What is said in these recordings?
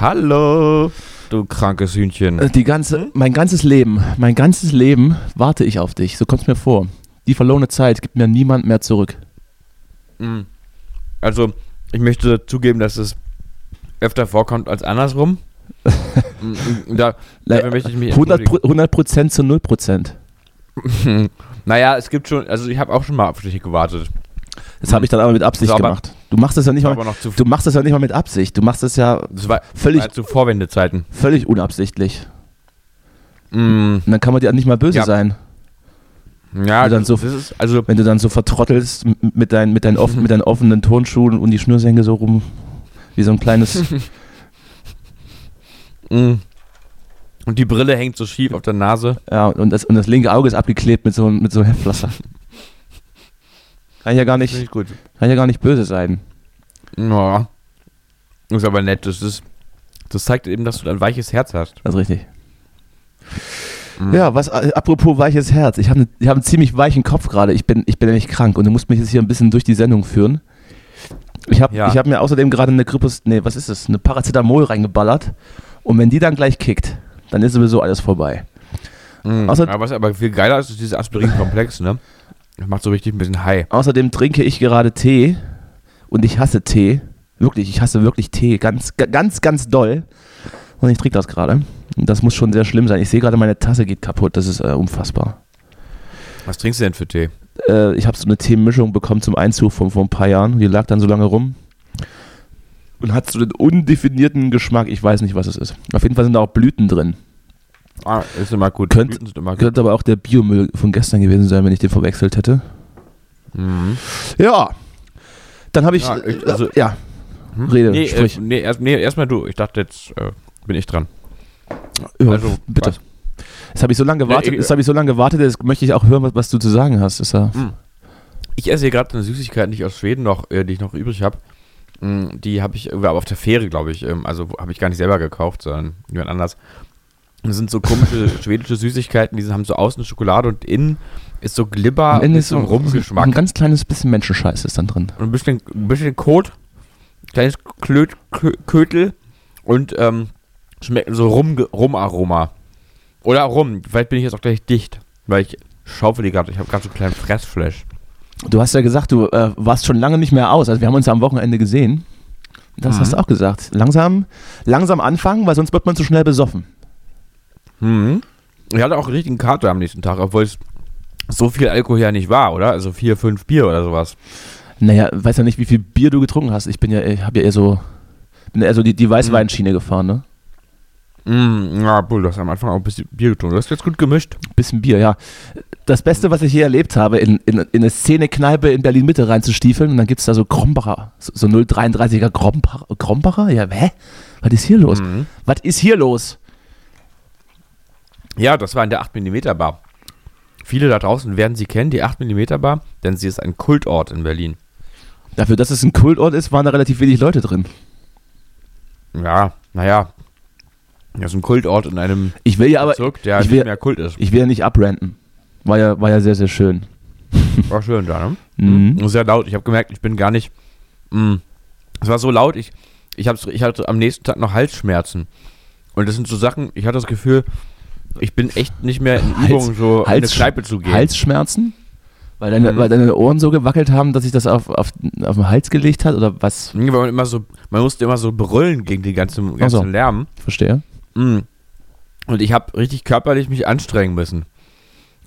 Hallo, du krankes Hühnchen. Äh, Die ganze, mein ganzes Leben, mein ganzes Leben warte ich auf dich. So kommt es mir vor. Die verlorene Zeit gibt mir niemand mehr zurück. Mm. Also, ich möchte zugeben, dass es öfter vorkommt als andersrum. Mm, da, dafür möchte ich mich 100 entschuldigen. Pro- 100 Prozent zu 0 Prozent. Naja, es gibt schon, also ich habe auch schon mal auf dich gewartet. Das habe ich dann aber mit Absicht So, aber- gemacht. Du machst das ja nicht mal. Du machst das ja nicht mal mit Absicht. Du machst das ja das war, völlig, war zu Vorwendezeiten. völlig unabsichtlich. Mm, Und dann kann man dir nicht mal böse Ja. sein, ja, dann das, so- das ist, also, wenn du dann so vertrottelst mit, deinen, mit, deinen, offen, mit deinen offenen Turnschuhen und die Schnürsenkel so rum, wie so ein kleines. mm. Und die Brille hängt so schief auf der Nase. ja, und das, und das linke Auge ist abgeklebt mit so, mit so einem Heftpflaster. Kann ja gar nicht, gut. kann ja gar nicht böse sein. Ja. Ist aber nett. Das, ist, das zeigt eben, dass du ein weiches Herz hast. Das ist richtig. Mhm. Ja, was, äh, apropos weiches Herz. Ich habe ne, ich hab einen ziemlich weichen Kopf gerade. Ich bin, ich bin nämlich krank und du musst mich jetzt hier ein bisschen durch die Sendung führen. Ich habe Ja. ich hab mir außerdem gerade eine Grippus, nee, was ist das? Eine Paracetamol reingeballert. Und wenn die dann gleich kickt, dann ist sowieso alles vorbei. Mhm. Außer- aber was aber viel geiler ist, ist dieses Aspirin-Komplex, ne? Das macht so richtig ein bisschen high. Außerdem trinke ich gerade Tee und ich hasse Tee. Wirklich, ich hasse wirklich Tee. Ganz, ga- ganz, ganz doll. Und ich trinke das gerade. Und das muss schon sehr schlimm sein. Ich sehe gerade, meine Tasse geht kaputt. Das ist äh, unfassbar. Was trinkst du denn für Tee? äh, ich habe so eine Teemischung bekommen zum Einzug von vor ein paar Jahren. Die lag dann so lange rum. Und hat so einen undefinierten Geschmack. Ich weiß nicht, was es ist. Auf jeden Fall sind da auch Blüten drin. Ah, ist immer gut. Könnt- immer gut. Könnte aber auch der Biomüll von gestern gewesen sein, wenn ich den verwechselt hätte. Mhm. Ja. Dann habe ich. Ja, ich- also- ja. Hm? Rede, nee, sprich. Äh, nee, erst, nee, erstmal du. Ich dachte, jetzt äh, bin ich dran. ja, also, bitte. was? Jetzt habe ich so lange gewartet. ich- Jetzt habe ich so lange gewartet. Jetzt möchte ich auch hören, was, was du zu sagen hast. Ist ja, Ich esse hier gerade eine Süßigkeit, nicht aus Schweden noch, äh, die ich noch übrig habe. Die habe ich aber auf der Fähre, glaube ich. Ähm, also habe ich gar nicht selber gekauft, sondern jemand anders. Das sind so komische schwedische Süßigkeiten, die haben so außen Schokolade und innen ist so Glibber mit ist so einem ein Rumgeschmack. ganz kleines bisschen Menschenscheiß ist dann drin. Und ein bisschen, ein bisschen Kot, kleines Klöt, Kö- Kötel und ähm, schmeckt so Rum, Rumaroma. Oder Rum, vielleicht bin ich jetzt auch gleich dicht, weil ich schaufel die gerade, ich habe gerade so einen kleinen Fressflash. Du hast ja gesagt, du äh, warst schon lange nicht mehr aus. Also wir haben uns ja am Wochenende gesehen. Das Mhm. hast du auch gesagt. Langsam, langsam anfangen, weil sonst wird man zu schnell besoffen. Mhm. Ich hatte auch einen richtigen Kater am nächsten Tag, obwohl es so viel Alkohol ja nicht war, oder? Also vier, fünf Bier oder sowas. Naja, weiß ja nicht, wie viel Bier du getrunken hast. Ich bin ja, ich habe ja eher so, bin eher so die, die Weißweinschiene gefahren, ne? Mhm. Ja, Bull, du hast am Anfang auch ein bisschen Bier getrunken. Du hast jetzt gut gemischt. Bisschen Bier, ja. Das Beste, was ich je erlebt habe, in, in, in eine Szene-Kneipe in Berlin-Mitte reinzustiefeln und dann gibt es da so Krombacher, so, so 0,33er Krombacher, Krombacher? Ja, hä? Was ist hier los? Mhm. Was ist hier los? Ja, das war in der 8mm Bar. Viele da draußen werden sie kennen, die 8mm Bar, denn sie ist ein Kultort in Berlin. Dafür, dass es ein Kultort ist, waren da relativ wenig Leute drin. Ja, naja. Das ist ein Kultort in einem Ich will ja aber, Bezirk, der ich nicht will- mehr Kult ist. ich will ja nicht abranten. War ja, war ja sehr, sehr schön. War schön da, ne? Mhm. Sehr laut. Ich habe gemerkt, ich bin gar nicht. Mh, es war so laut, ich, ich, hab's, ich hatte am nächsten Tag noch Halsschmerzen. Und das sind so Sachen, ich hatte das Gefühl, ich bin echt nicht mehr in Hals- Übung, so in eine Hals- Kneipe zu gehen. Halsschmerzen? Weil deine, Mhm. weil deine Ohren so gewackelt haben, dass sich das auf, auf, auf den Hals gelegt hat? Oder was? Nee, Weil man immer so, man musste immer so brüllen gegen den ganzen, ganzen so. Lärm. Verstehe. Mm. Und ich habe richtig körperlich mich anstrengen müssen.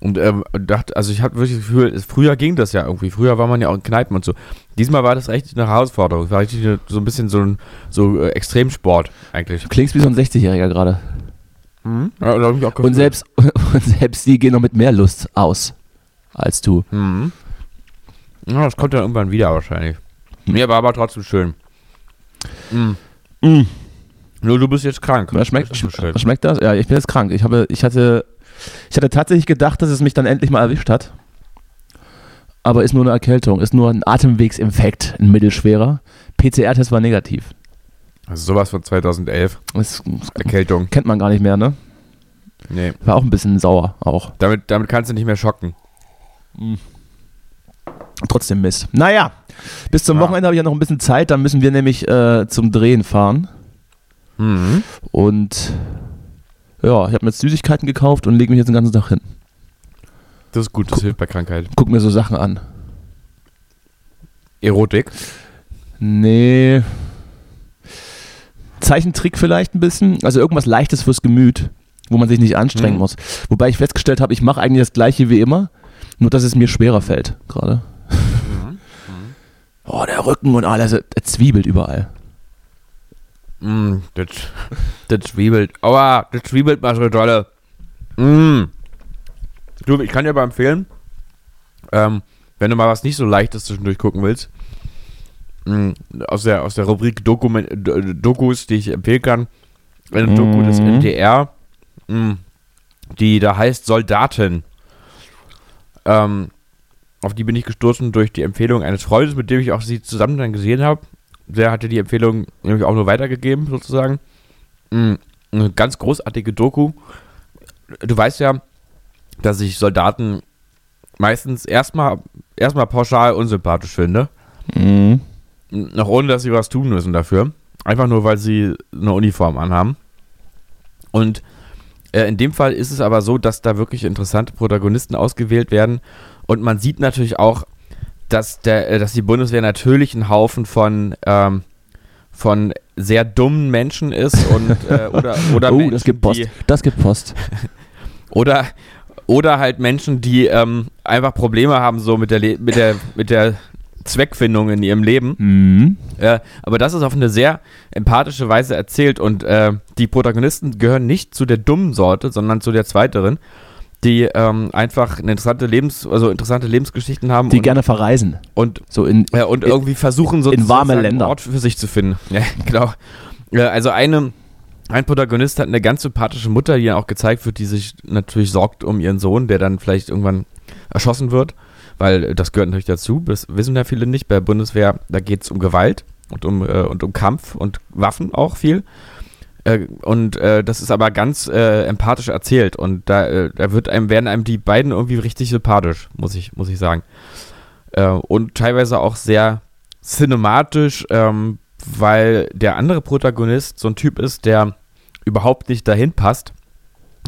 Und ähm, dachte, also ich habe wirklich das Gefühl, früher ging das ja irgendwie. Früher war man ja auch in Kneipen und so. Diesmal war das richtig eine Herausforderung. Es war richtig so ein bisschen so ein so äh, Extremsport eigentlich. Du klingst wie so ein 60-Jähriger gerade. Ja, mich auch Und selbst, und selbst die gehen noch mit mehr Lust aus. als du. Mhm. Ja, das kommt dann irgendwann wieder wahrscheinlich. Mir war aber trotzdem schön. Mhm. Mm. Nur du bist jetzt krank. Was schmeckt, Das so schmeckt das? Ja, ich bin jetzt krank. Ich, habe, ich, hatte, ich hatte tatsächlich gedacht, dass es mich dann endlich mal erwischt hat. Aber ist nur eine Erkältung, ist nur ein Atemwegsinfekt, ein mittelschwerer. PCR-Test war negativ. Also sowas von 2011. Das, das Erkältung. kennt man gar nicht mehr, ne? Nee. War auch ein bisschen sauer, auch. Damit, damit kannst du nicht mehr schocken. Trotzdem Mist. Naja, bis zum Ja. Wochenende habe ich ja noch ein bisschen Zeit. Dann müssen wir nämlich äh, zum Drehen fahren. Mhm. Und ja, ich habe mir jetzt Süßigkeiten gekauft und lege mich jetzt den ganzen Tag hin. Das ist gut, das hilft bei Krankheit. Guck mir so Sachen an. Erotik. Nee. Zeichentrick vielleicht ein bisschen. Also irgendwas Leichtes fürs Gemüt, wo man sich nicht anstrengen Mhm. muss. Wobei ich festgestellt habe, ich mache eigentlich das gleiche wie immer, nur dass es mir schwerer fällt gerade. Oh, der Rücken und alles, er zwiebelt überall. Mm, das, das schwiebelt. Aua, das schwiebelt mal so dolle. Mm. Du, ich kann dir aber empfehlen, ähm, wenn du mal was nicht so leichtes zwischendurch gucken willst, mm, aus, der, aus der Rubrik Dokument, D- Dokus, die ich empfehlen kann, eine Doku des Mhm. NDR, mm, die da heißt Soldaten. Ähm, auf die bin ich gestoßen durch die Empfehlung eines Freundes, mit dem ich auch sie zusammen dann gesehen habe. Der hatte die Empfehlung nämlich auch nur weitergegeben, sozusagen. Mm, Eine ganz großartige Doku. Du weißt ja, dass ich Soldaten meistens erstmal erstmal pauschal unsympathisch finde. Mhm. Noch ohne, dass sie was tun müssen dafür. Einfach nur, weil sie eine Uniform anhaben. Und äh, in dem Fall ist es aber so, dass da wirklich interessante Protagonisten ausgewählt werden. Und man sieht natürlich auch, dass, der, äh, dass die Bundeswehr natürlich ein Haufen von, ähm, von sehr dummen Menschen ist und äh, oder, oder oh, Menschen, das gibt Post. die, Das gibt Post. oder, oder halt Menschen, die ähm, einfach Probleme haben so mit der, Le mit der, mit der Zweckfindung in ihrem Leben. Mhm. Äh, aber das ist auf eine sehr empathische Weise erzählt und äh, die Protagonisten gehören nicht zu der dummen Sorte, sondern zu der zweiteren, die ähm, einfach eine interessante Lebens, also interessante Lebensgeschichten haben Die und, gerne verreisen. und, So in. ja, und in- irgendwie versuchen so in warme Länder. einen Ort für sich zu finden. Ja, genau. Ja, also eine, ein Protagonist hat eine ganz sympathische Mutter, die dann auch gezeigt wird, die sich natürlich sorgt um ihren Sohn, der dann vielleicht irgendwann erschossen wird, weil äh, das gehört natürlich dazu, das wissen ja viele nicht. Bei der Bundeswehr, da geht es um Gewalt und um, äh, und um Kampf und Waffen auch viel. Äh, und äh, das ist aber ganz äh, empathisch erzählt und da, äh, da wird einem, werden einem die beiden irgendwie richtig sympathisch, muss ich, muss ich sagen. Und teilweise auch sehr cinematisch, ähm, weil der andere Protagonist so ein Typ ist, der überhaupt nicht dahin passt.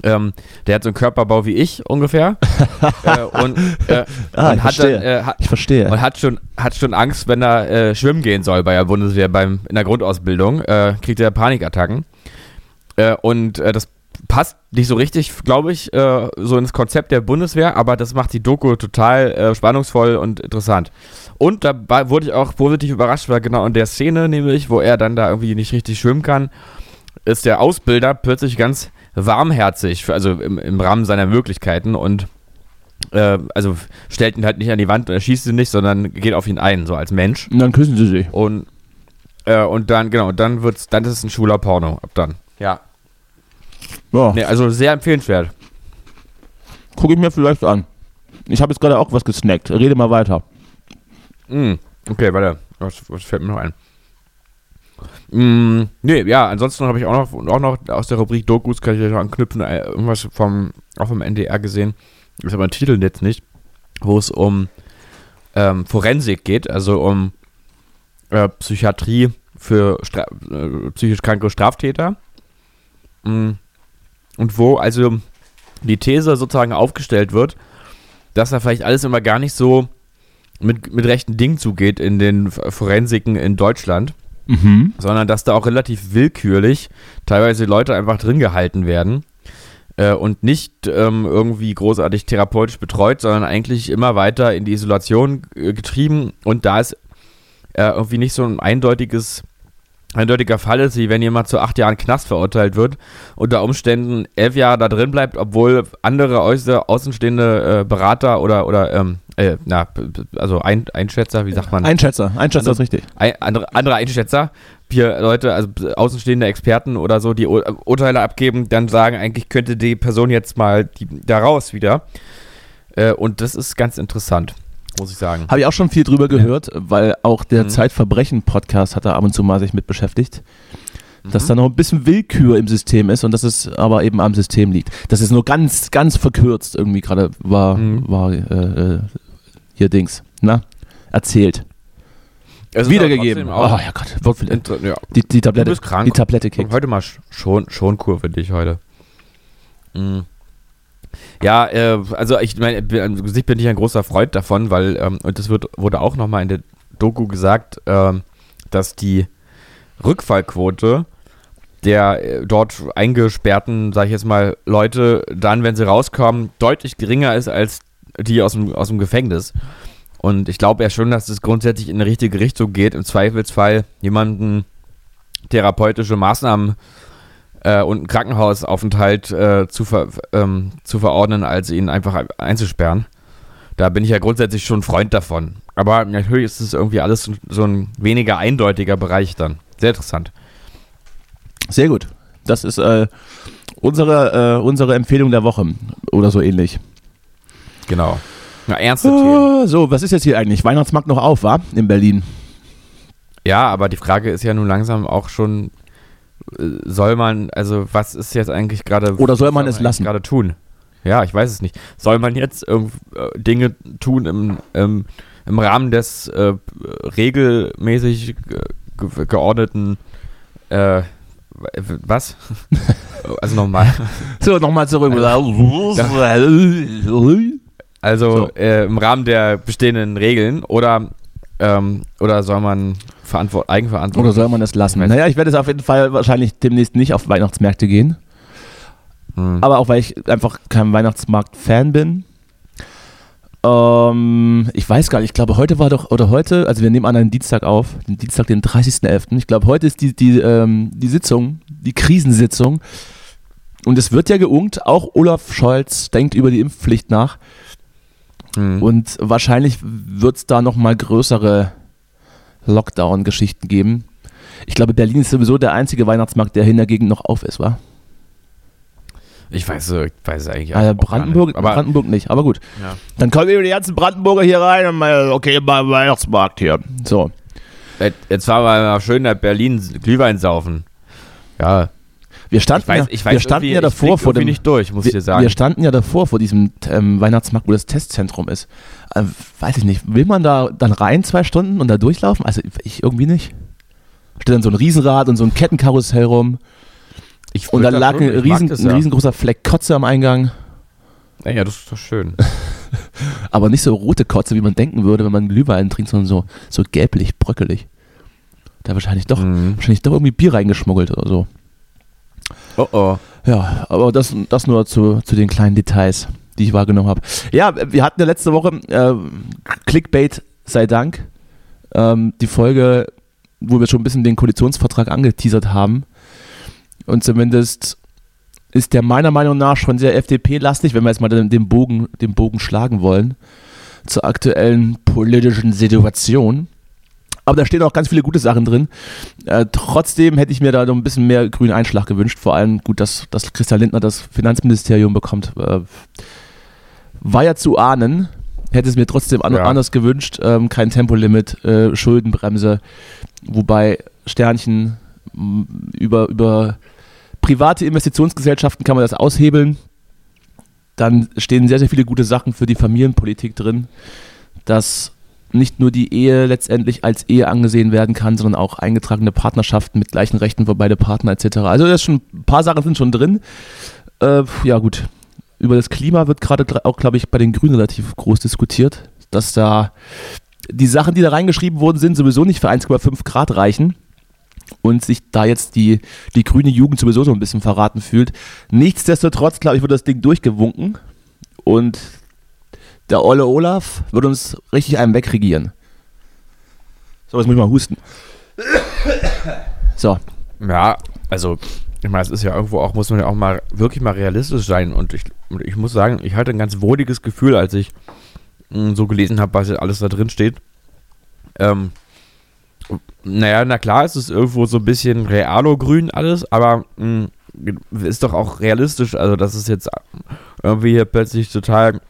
Ähm, der hat so einen Körperbau wie ich ungefähr. äh, und, äh, Ah, und ich hat, dann, verstehe. äh, hat, Ich verstehe. und hat schon, hat schon Angst, wenn er äh, schwimmen gehen soll bei der Bundeswehr beim, in der Grundausbildung. Äh, kriegt er Panikattacken. Äh, und das passt nicht so richtig, glaube ich, so ins Konzept der Bundeswehr, aber das macht die Doku total spannungsvoll und interessant. Und dabei wurde ich auch positiv überrascht, weil genau in der Szene, nämlich, wo er dann da irgendwie nicht richtig schwimmen kann, ist der Ausbilder plötzlich ganz warmherzig, also im, im Rahmen seiner Möglichkeiten und äh, also stellt ihn halt nicht an die Wand und erschießt ihn nicht, sondern geht auf ihn ein, so als Mensch. Und dann küssen sie sich. Und, äh, und dann, genau, dann wird's, dann ist es ein schwuler Porno, ab dann. Ja. Ja, Nee, also sehr empfehlenswert. gucke ich mir vielleicht an. Ich habe jetzt gerade auch was gesnackt. Rede mal weiter. Mm, okay, warte. Was, was fällt mir noch ein? Mm, nee, ja, ansonsten habe ich auch noch, auch noch aus der Rubrik Dokus, kann ich gleich noch anknüpfen, äh, irgendwas vom, auch vom NDR gesehen. Ich habe den Titel jetzt nicht, wo es um ähm, Forensik geht, also um äh, Psychiatrie für Stra äh, psychisch kranke Straftäter. Mm, und wo also die These sozusagen aufgestellt wird, dass da vielleicht alles immer gar nicht so mit, mit rechten Dingen zugeht in den Forensiken in Deutschland, Mhm. sondern dass da auch relativ willkürlich teilweise Leute einfach drin gehalten werden äh, und nicht ähm, irgendwie großartig therapeutisch betreut, sondern eigentlich immer weiter in die Isolation äh, getrieben und da ist äh, irgendwie nicht so ein eindeutiges eindeutiger Fall ist, wie wenn jemand zu acht Jahren Knast verurteilt wird, unter Umständen elf Jahre da drin bleibt, obwohl andere äußer, außenstehende äh, Berater oder, oder ähm, äh, na, also ein, Einschätzer, wie sagt man? Einschätzer, Einschätzer ist richtig. Ein, andere, andere Einschätzer, hier Leute, also außenstehende Experten oder so, die Ur Urteile abgeben, dann sagen, eigentlich könnte die Person jetzt mal die, da raus wieder. Äh, und das ist ganz interessant muss ich sagen. Habe ich auch schon viel drüber gehört, weil auch der mhm. Zeitverbrechen-Podcast hat da ab und zu mal sich mit beschäftigt. Dass mhm. da noch ein bisschen Willkür im System ist und dass es aber eben am System liegt. Das ist nur ganz, ganz verkürzt irgendwie gerade war, mhm. war äh, äh hier Dings, na, erzählt. Es Wiedergegeben. Oh ja Gott, wird ja. Die, die Tablette. Du bist krank. Die Tablette kickt. Heute mal schon, schon Kur für dich heute. Mhm. Ja, äh, also ich meine, an sich bin ich ein großer Freund davon, weil, ähm, und das wird, wurde auch nochmal in der Doku gesagt, ähm, dass die Rückfallquote der äh, dort eingesperrten, sag ich jetzt mal, Leute dann, wenn sie rauskommen, deutlich geringer ist als die aus dem, aus dem Gefängnis. Und ich glaube ja schon, dass es grundsätzlich in die richtige Richtung geht. Im Zweifelsfall jemanden therapeutische Maßnahmen äh, und einen Krankenhausaufenthalt äh, zu, ver, ähm, zu verordnen, als ihn einfach einzusperren. Da bin ich ja grundsätzlich schon Freund davon. Aber natürlich ist es irgendwie alles so ein weniger eindeutiger Bereich dann. Sehr interessant. Sehr gut. Das ist äh, unsere, äh, unsere Empfehlung der Woche oder so ähnlich. Genau. Na, ernste oh, Themen. So, was ist jetzt hier eigentlich? Weihnachtsmarkt noch auf, war? In Berlin. Ja, aber die Frage ist ja nun langsam auch schon, soll man, also was ist jetzt eigentlich gerade. Oder soll man es lassen? Gerade tun. Ja, ich weiß es nicht. Soll man jetzt äh, Dinge tun im, im, im Rahmen des äh, regelmäßig ge geordneten äh, was? also nochmal. So, nochmal zurück. Also so. äh, im Rahmen der bestehenden Regeln oder, ähm, oder soll man Verantwort Eigenverantwortung. Oder soll man das lassen? Naja, ich werde es auf jeden Fall wahrscheinlich demnächst nicht auf Weihnachtsmärkte gehen. Hm. Aber auch weil ich einfach kein Weihnachtsmarkt-Fan bin. Ähm, ich weiß gar nicht, ich glaube, heute war doch, oder heute, also wir nehmen an einen Dienstag auf, den Dienstag, den 30.11. Ich glaube, heute ist die, die, ähm, die Sitzung, die Krisensitzung. Und es wird ja geungt, auch Olaf Scholz denkt über die Impfpflicht nach. Hm. Und wahrscheinlich wird es da nochmal größere Lockdown-Geschichten geben. Ich glaube, Berlin ist sowieso der einzige Weihnachtsmarkt, der in der Gegend noch auf ist, wa? Ich weiß, ich weiß eigentlich also Brandenburg, nicht, aber Brandenburg nicht, aber gut. Ja. Dann kommen wir die ganzen Brandenburger hier rein und mal, okay, beim Weihnachtsmarkt hier. So. Jetzt war mal schön in Berlin Glühwein saufen. Ja. Wir standen, ich weiß, ich weiß wir standen ja davor vor dem. nicht durch, muss wir, ich dir sagen. Wir standen ja davor vor diesem ähm, Weihnachtsmarkt, wo das Testzentrum ist. Äh, weiß ich nicht. Will man da dann rein zwei Stunden und da durchlaufen? Also ich irgendwie nicht. Steht dann so ein Riesenrad und so ein Kettenkarussell rum. Ich und dann lag ein, riesen, das, ja. ein riesengroßer Fleck Kotze am Eingang. Ja, ja, das ist doch schön. Aber nicht so rote Kotze, wie man denken würde, wenn man Glühwein trinkt, sondern so, so gelblich, bröckelig. Da wahrscheinlich doch, mhm. wahrscheinlich doch irgendwie Bier reingeschmuggelt oder so. Oh oh. Ja, aber das, das nur zu, zu den kleinen Details, die ich wahrgenommen habe. Ja, wir hatten ja letzte Woche äh, Clickbait sei Dank. Ähm, die Folge, wo wir schon ein bisschen den Koalitionsvertrag angeteasert haben. Und zumindest ist der meiner Meinung nach schon sehr FDP-lastig, wenn wir jetzt mal den, den, Bogen, den Bogen schlagen wollen, zur aktuellen politischen Situation. Aber da stehen auch ganz viele gute Sachen drin. Äh, trotzdem hätte ich mir da noch ein bisschen mehr grünen Einschlag gewünscht. Vor allem gut, dass, dass Christian Lindner das Finanzministerium bekommt. Äh, war ja zu ahnen. Hätte es mir trotzdem an, ja. anders gewünscht. Ähm, kein Tempolimit, äh, Schuldenbremse. Wobei Sternchen über, über private Investitionsgesellschaften kann man das aushebeln. Dann stehen sehr, sehr viele gute Sachen für die Familienpolitik drin. Dass nicht nur die Ehe letztendlich als Ehe angesehen werden kann, sondern auch eingetragene Partnerschaften mit gleichen Rechten für beide Partner etc. Also das schon, ein paar Sachen sind schon drin. Äh, ja gut, über das Klima wird gerade auch, glaube ich, bei den Grünen relativ groß diskutiert, dass da die Sachen, die da reingeschrieben worden sind, sowieso nicht für 1,5 Grad reichen und sich da jetzt die, die grüne Jugend sowieso so ein bisschen verraten fühlt. Nichtsdestotrotz, glaube ich, wird das Ding durchgewunken und der Olle Olaf wird uns richtig einen wegregieren. So, jetzt muss ich mal husten. So. Ja, also, ich meine, es ist ja irgendwo auch, muss man ja auch mal wirklich mal realistisch sein. Und ich, ich muss sagen, ich hatte ein ganz wohliges Gefühl, als ich mh, so gelesen habe, was alles da drin steht. Ähm, naja, na klar, es ist irgendwo so ein bisschen realo-grün alles, aber mh, ist doch auch realistisch, also dass es jetzt irgendwie hier plötzlich total,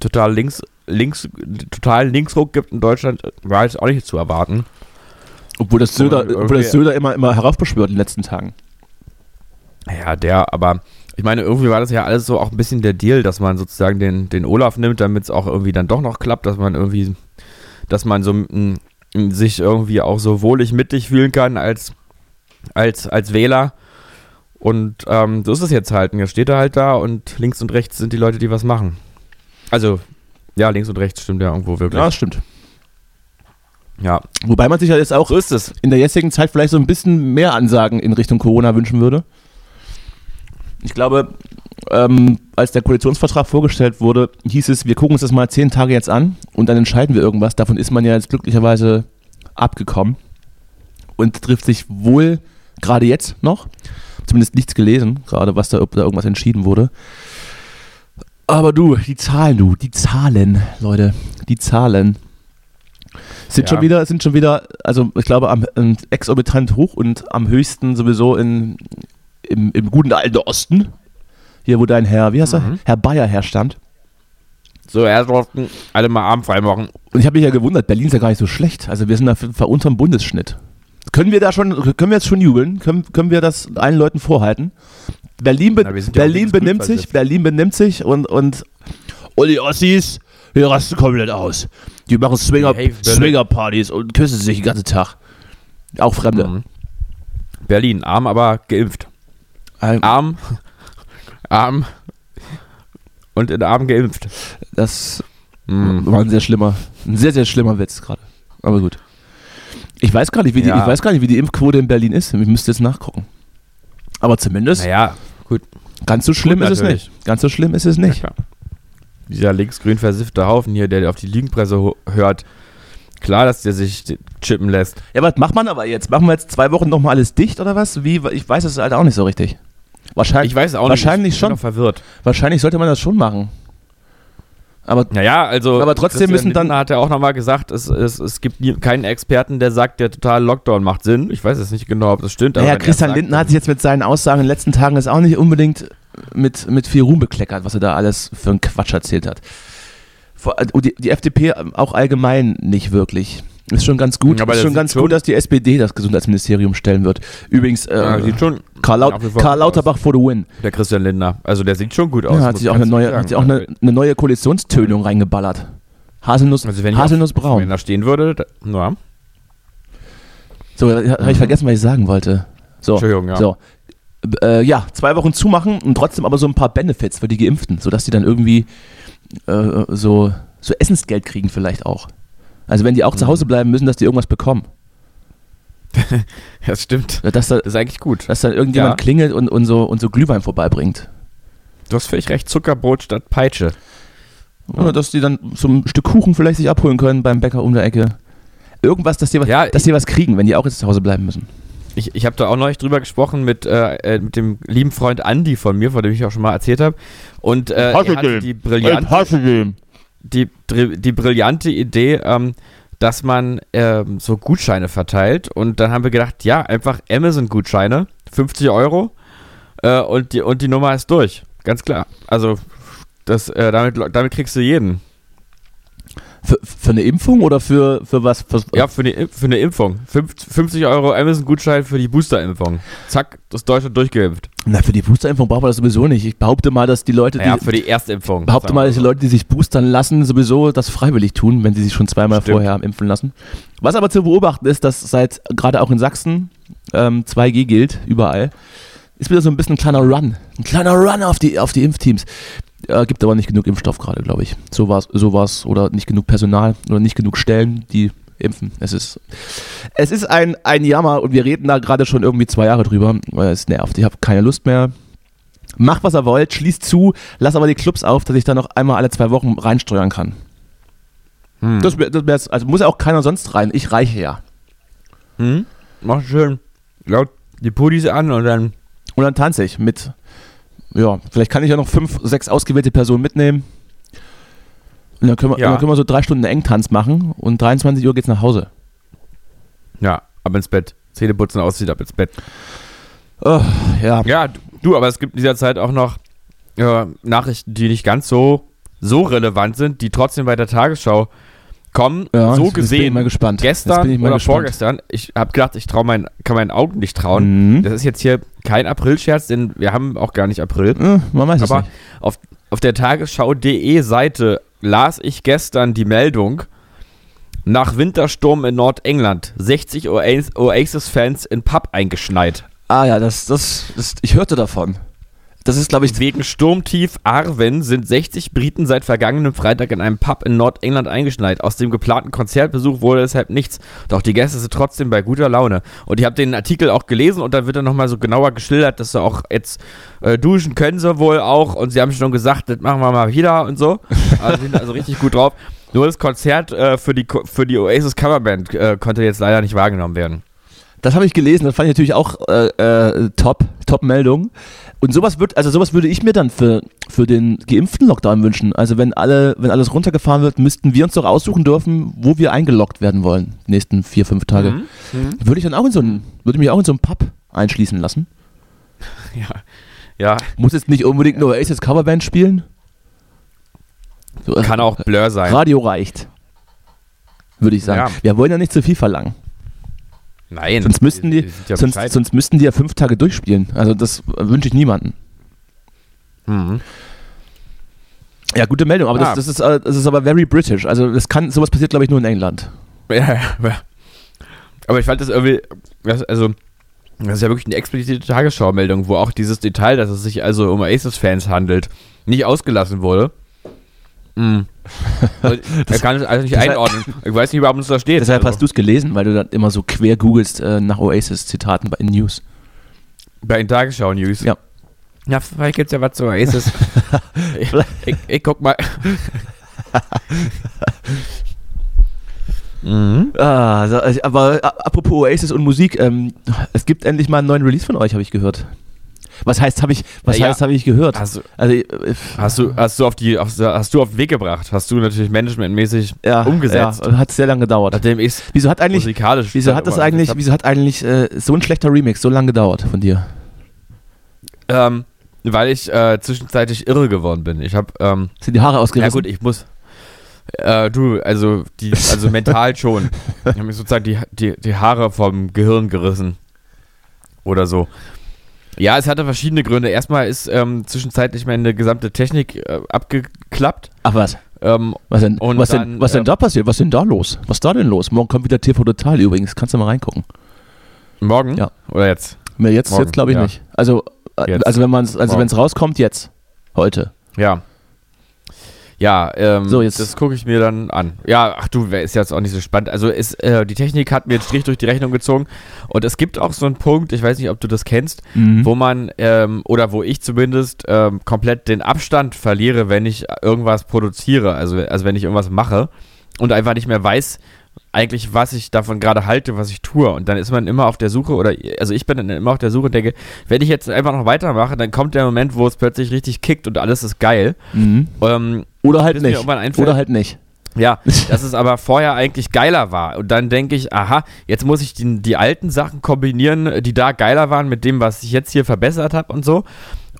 total links, links, total Linksruck gibt in Deutschland, war jetzt auch nicht zu erwarten. Obwohl das Söder, Und obwohl das Söder immer, immer heraufbeschwört in den letzten Tagen. Ja, der, aber ich meine, irgendwie war das ja alles so auch ein bisschen der Deal, dass man sozusagen den, den Olaf nimmt, damit es auch irgendwie dann doch noch klappt, dass man irgendwie, dass man so m, sich irgendwie auch so wohlig mittig fühlen kann als, als, als Wähler. Und ähm, so ist es jetzt halt. Und jetzt steht er halt da und links und rechts sind die Leute, die was machen. Also, ja, links und rechts stimmt ja irgendwo wirklich. Ja, das stimmt. Ja, Wobei man sich ja jetzt auch so ist es. in der jetzigen Zeit vielleicht so ein bisschen mehr Ansagen in Richtung Corona wünschen würde. Ich glaube, ähm, als der Koalitionsvertrag vorgestellt wurde, hieß es, wir gucken uns das mal zehn Tage jetzt an und dann entscheiden wir irgendwas. Davon ist man ja jetzt glücklicherweise abgekommen und trifft sich wohl gerade jetzt noch. Zumindest nichts gelesen, gerade was da, ob da irgendwas entschieden wurde. Aber du, die Zahlen, du, die Zahlen, Leute, die Zahlen sind Ja. schon wieder, sind schon wieder, also ich glaube, am ähm, exorbitant hoch und am höchsten sowieso in, im, im guten alten Osten. Hier, wo dein Herr, wie heißt er? Mhm. Herr Bayer herstammt. So, erst durften alle mal Arm frei machen. Und ich habe mich ja gewundert, Berlin ist ja gar nicht so schlecht. Also wir sind da unterm Bundesschnitt. Können wir da schon, können wir jetzt schon jubeln? Können, können wir das allen Leuten vorhalten? Berlin, be Na, ja Berlin benimmt sich. Berlin benimmt sich und, und, die Ossis, die rasten komplett aus. Die machen Swinger. Swinger-Partys und küssen sich den ganzen Tag. Auch Fremde. Mhm. Berlin, arm, aber geimpft. Ähm, Arm, arm und in Arm geimpft. Das Mhm. war ein sehr schlimmer, ein sehr, sehr schlimmer Witz gerade. Aber gut. Ich weiß gar nicht, wie die, Ja. ich weiß gar nicht, wie die Impfquote in Berlin ist. Ich müsste jetzt nachgucken. Aber zumindest Naja, gut. ganz so schlimm gut ist es natürlich. nicht. Ganz so schlimm ist es Ja, nicht. klar. Dieser linksgrün versiffte Haufen hier, der auf die Lügenpresse hört. Klar, dass der sich chippen lässt. Ja, was macht man aber jetzt? Machen wir jetzt zwei Wochen nochmal alles dicht oder was? Wie? Ich weiß es halt auch nicht so richtig. Wahrscheinlich, Ich weiß auch wahrscheinlich nicht. Ich bin schon. noch verwirrt. wahrscheinlich sollte man das schon machen. Aber Naja, also. Aber trotzdem Christian müssen dann- Lindner hat ja auch nochmal gesagt, es, es, es gibt nie, keinen Experten, der sagt, der totale Lockdown macht Sinn. Ich weiß jetzt nicht genau, ob das stimmt. aber naja, Christian Lindner hat sich jetzt mit seinen Aussagen in den letzten Tagen jetzt auch nicht unbedingt mit, mit viel Ruhm bekleckert, was er da alles für einen Quatsch erzählt hat. Vor, die, die FDP auch allgemein nicht wirklich. Ist schon ganz gut. Aber ist schon ganz schon- gut, dass die SPD das Gesundheitsministerium stellen wird. Übrigens, äh, Ja, sieht schon Karl, Laut, Karl Lauterbach for the win. Der Christian Lindner. Also der sieht schon gut aus. Ja, hat sich auch eine neue, hat sich auch eine, eine neue Koalitionstönung reingeballert. Haselnuss, Also wenn ich auf- Haselnussbraun. Wenn da stehen würde, da, ja. So, habe ich vergessen, was ich sagen wollte. So, Entschuldigung, ja. so. Äh, ja, zwei Wochen zumachen und trotzdem aber so ein paar Benefits für die Geimpften, sodass die dann irgendwie äh, so, so Essensgeld kriegen vielleicht auch. Also wenn die auch zu Mhm. Hause bleiben müssen, dass die irgendwas bekommen. Das stimmt. Dass, da, Das ist eigentlich gut. dass dann irgendjemand Ja. klingelt und, und, so, und so Glühwein vorbeibringt. Du hast völlig recht, Zuckerbrot statt Peitsche. Oder dass die dann so ein Stück Kuchen vielleicht sich abholen können beim Bäcker um der Ecke. Irgendwas, dass die was, Ja, dass die was kriegen, wenn die auch jetzt zu Hause bleiben müssen. Ich, ich habe da auch neulich drüber gesprochen mit, äh, äh, mit dem lieben Freund Andy von mir, von dem ich auch schon mal erzählt habe. Und äh, er hatte die brillante, die, die brillante Idee, ähm, dass man ähm, so Gutscheine verteilt. Und dann haben wir gedacht, ja, einfach Amazon-Gutscheine, 50 Euro äh, und, die, und die Nummer ist durch. Ganz klar. Also das, äh, damit, damit kriegst du jeden. Für, für eine Impfung oder für, für was? Für, Ja, für eine, für eine Impfung. Fünf- 50 Euro Amazon-Gutschein für die Booster-Impfung. Zack, das Deutschland durchgeimpft. Na, für die Boosterimpfung braucht man das sowieso nicht. Ich behaupte mal, dass die Leute, die, Ja, für die Erstimpfung. behaupte mal, wir dass die. Leute, die sich boostern lassen, sowieso das freiwillig tun, wenn sie sich schon zweimal Stimmt. vorher haben impfen lassen. Was aber zu beobachten ist, dass seit gerade auch in Sachsen ähm, 2G gilt, überall, ist wieder so ein bisschen ein kleiner Run. Ein kleiner Run auf die, auf die Impfteams. Äh, gibt aber nicht genug Impfstoff gerade, glaube ich. So war es, so war's. oder nicht genug Personal oder nicht genug Stellen, die impfen. Es ist, es ist ein, ein Jammer und wir reden da gerade schon irgendwie zwei Jahre drüber. weil Es nervt. Ich habe keine Lust mehr. Macht, was er wollt, schließt zu, lass aber die Clubs auf, dass ich da noch einmal alle zwei Wochen reinsteuern kann. Hm. Das, das also muss ja auch keiner sonst rein. Ich reiche ja. Hm? Mach schön. laut die Pudis an und dann. Und dann tanze ich mit. Ja, vielleicht kann ich ja noch fünf, sechs ausgewählte Personen mitnehmen. Und dann können wir, Ja. dann können wir so drei Stunden Engtanz machen und 23 Uhr geht's nach Hause. Ja, ab ins Bett. Zähne putzen, aussieht, ab ins Bett. Oh, ja. Ja, du, aber es gibt in dieser Zeit auch noch äh, Nachrichten, die nicht ganz so, so relevant sind, die trotzdem bei der Tagesschau kommen. ja so gesehen, mal gespannt. Jetzt gestern oder gespannt. vorgestern, ich habe gedacht, ich traue meinen, kann meinen Augen nicht trauen. Mhm. Das ist jetzt hier kein Aprilscherz, denn wir haben auch gar nicht April. Äh, man weiß es Aber nicht. auf, auf der Tagesschau.de Seite las ich gestern die Meldung, nach Wintersturm in Nordengland, 60 Oas- Oasis-Fans in Pub eingeschneit. Ah ja, das, das, das, ich hörte davon. Das ist, glaube ich, Wegen Sturmtief Arwen sind 60 Briten seit vergangenem Freitag in einem Pub in Nordengland eingeschneit. Aus dem geplanten Konzertbesuch wurde deshalb nichts. Doch die Gäste sind trotzdem bei guter Laune. Und ich habe den Artikel auch gelesen und da wird dann nochmal so genauer geschildert, dass sie auch jetzt äh, duschen können sie wohl auch. Und sie haben schon gesagt, das machen wir mal wieder und so. Also sind also richtig gut drauf. Nur das Konzert äh, für, die, für die Oasis Coverband äh, konnte jetzt leider nicht wahrgenommen werden. Das habe ich gelesen, das fand ich natürlich auch äh, äh, top, top Meldung. Und sowas wird, also sowas würde ich mir dann für, für den geimpften Lockdown wünschen. Also wenn alle, wenn alles runtergefahren wird, müssten wir uns doch aussuchen dürfen, wo wir eingeloggt werden wollen, die nächsten vier, fünf Tage. Mhm. Mhm. Würde ich dann auch in so einen, würde mich auch in so einen Pub einschließen lassen. Ja. Ja, Muss jetzt nicht unbedingt nur Oasis Coverband spielen. So, äh, kann auch Blur sein. Radio reicht. Würde ich sagen. Ja. Wir wollen ja nicht zu viel verlangen. Nein. Sonst müssten die, ja sonst, sonst müssten die ja fünf Tage durchspielen. Also das wünsche ich niemanden. Mhm. Ja, gute Meldung, aber Ah. das, das, ist, äh, das ist aber very British. Also das kann, sowas passiert glaube ich nur in England. Ja, ja, ja. Aber ich fand das irgendwie, das, also, das ist ja wirklich eine explizite Tagesschau-Meldung, wo auch dieses Detail, dass es sich also um Oasis-Fans handelt, nicht ausgelassen wurde. Mhm. Also, er kann es also nicht deshalb- einordnen. Ich weiß nicht, warum es da steht. Deshalb also, hast du es gelesen, weil du dann immer so quer googelst äh, nach Oasis-Zitaten bei in News. Bei den Tagesschau-News. Ja. Ja, vielleicht gibt's ja was zu Oasis. ich, ich, ich guck mal. mhm. Ah, so, äh, aber äh, apropos Oasis und Musik, ähm, es gibt endlich mal einen neuen Release von euch, habe ich gehört. Was heißt, habe ich, was Ja, ja. heißt, habe ich gehört? Hast, du, Also, äh, hast, du, hast, du auf die, auf, hast du auf den Weg gebracht? Hast du natürlich managementmäßig ja, umgesetzt? Ja, hat sehr lange gedauert. Nachdem ich Wieso hat eigentlich, musikalisch. wieso hat das eigentlich, wieso hat eigentlich äh, so ein schlechter Remix so lange gedauert von dir? Ähm, weil ich äh, zwischenzeitlich irre geworden bin. Ich habe, ähm, Sind die Haare ja ausgerissen? gut, ich muss. Äh, du, also die, also mental schon. Ich habe mir sozusagen die, die, die Haare vom Gehirn gerissen. Oder so. Ja, es hatte verschiedene Gründe. Erstmal ist ähm, zwischenzeitlich meine gesamte Technik äh, abgeklappt. Ach was? Ähm, Was denn, Und was, denn, dann, was denn ähm, da passiert? Was denn da los? Was ist da denn los? Morgen kommt wieder TV Total übrigens. Kannst du mal reingucken. morgen? Ja. Oder jetzt? Jetzt, Morgen, jetzt glaube ich ja. nicht. Also, äh, Jetzt. also wenn man also wenn es rauskommt, jetzt. Heute. Ja. Ja, ähm, So, jetzt- das gucke ich mir dann an. Ja, ach du, ist jetzt auch nicht so spannend. Also ist, äh, die Technik hat mir einen Strich durch die Rechnung gezogen. Und es gibt auch so einen Punkt, ich weiß nicht, ob du das kennst, Mhm. wo man, ähm, oder wo ich zumindest ähm, komplett den Abstand verliere, wenn ich irgendwas produziere, also, also wenn ich irgendwas mache und einfach nicht mehr weiß, eigentlich, was ich davon gerade halte, was ich tue. Und dann ist man immer auf der Suche, oder also ich bin dann immer auf der Suche und denke, wenn ich jetzt einfach noch weitermache, dann kommt der Moment, wo es plötzlich richtig kickt und alles ist geil. Mhm. Ähm, Oder halt nicht. Oder halt nicht. ja, dass es aber vorher eigentlich geiler war. Und dann denke ich, aha, jetzt muss ich die, die alten Sachen kombinieren, die da geiler waren, mit dem, was ich jetzt hier verbessert habe und so.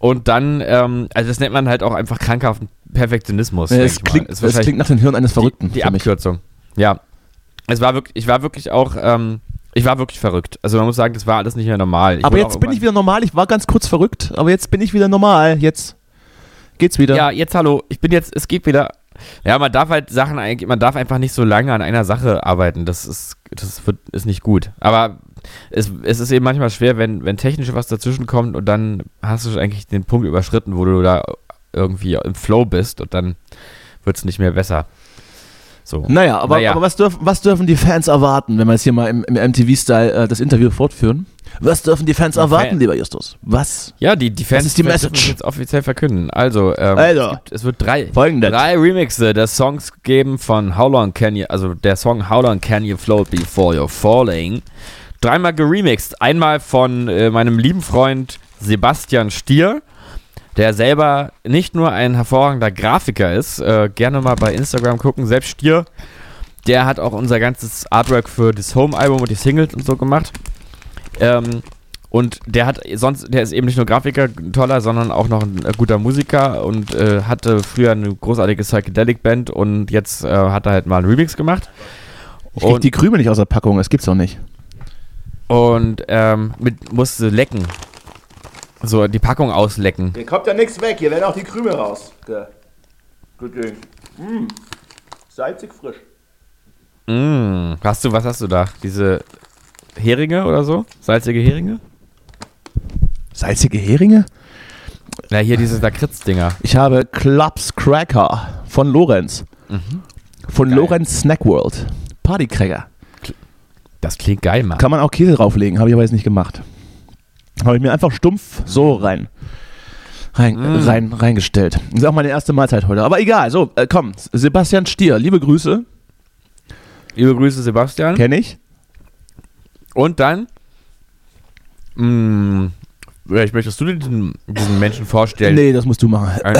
Und dann, ähm, also das nennt man halt auch einfach krankhaften Perfektionismus. Ja, es, klingt, es klingt nach dem Hirn eines Verrückten. Die, die für mich. Abkürzung. Ja. Es war wirklich, ich war wirklich auch, ähm, ich war wirklich verrückt. Also man muss sagen, das war alles nicht mehr normal. Ich aber jetzt bin ich wieder normal. Ich war ganz kurz verrückt, aber jetzt bin ich wieder normal. Jetzt geht's wieder. Ja, jetzt hallo, ich bin jetzt, es geht wieder. Ja, man darf halt Sachen eigentlich, man darf einfach nicht so lange an einer Sache arbeiten. Das ist, das wird, ist nicht gut. Aber es, es ist eben manchmal schwer, wenn, wenn technisch was dazwischen kommt und dann hast du eigentlich den Punkt überschritten, wo du da irgendwie im Flow bist und dann wird es nicht mehr besser. So. Naja, aber, Naja. aber was, dürfen, was dürfen die Fans erwarten, wenn wir jetzt hier mal im, im MTV-Style äh, das Interview fortführen? Was dürfen die Fans Die erwarten, Fan- lieber Justus? Was? Ja, die, die Fans ist die Message? es jetzt offiziell verkünden. Also, ähm, Also. es, gibt, es wird drei, Folgendes. drei Remixe der Songs geben von How Long Can You, also der Song How Long Can You Float Before You're Falling. dreimal geremixed. Einmal von äh, meinem lieben Freund Sebastian Stier, der selber nicht nur ein hervorragender Grafiker ist, äh, gerne mal bei Instagram gucken, selbst Stier, der hat auch unser ganzes Artwork für das Home-Album und die Singles und so gemacht. Ähm, und der hat sonst, der ist eben nicht nur Grafiker toller, sondern auch noch ein äh, guter Musiker und äh, hatte früher eine großartige Psychedelic-Band und jetzt äh, hat er halt mal einen Remix gemacht. Ich krieg Und- die Krümel nicht aus der Packung, das gibt's doch nicht. Und ähm, mit, musste lecken. So, die Packung auslecken. Hier kommt ja nichts weg, hier werden auch die Krümel raus. Gut Ding. Mm. Salzig frisch. Mm, hast du, was hast du da? Diese Heringe oder so? Salzige Heringe? Salzige Heringe? Ja, hier diese Lakritz-Dinger. Ich habe Clubs Cracker von Lorenz. Von Geil. Lorenz Snack World. Partycracker. Das klingt geil, Mann. Kann man auch Käse drauflegen, habe ich aber jetzt nicht gemacht. Habe ich mir einfach stumpf so rein. Rein, Mm. rein, reingestellt. Das ist auch meine erste Mahlzeit heute. Aber egal, so, äh, komm. Sebastian Stier, liebe Grüße. Liebe Grüße, Sebastian. Kenne ich. Und dann, mh, vielleicht möchtest du diesen, diesen Menschen vorstellen? Nee, das musst du machen. Ein,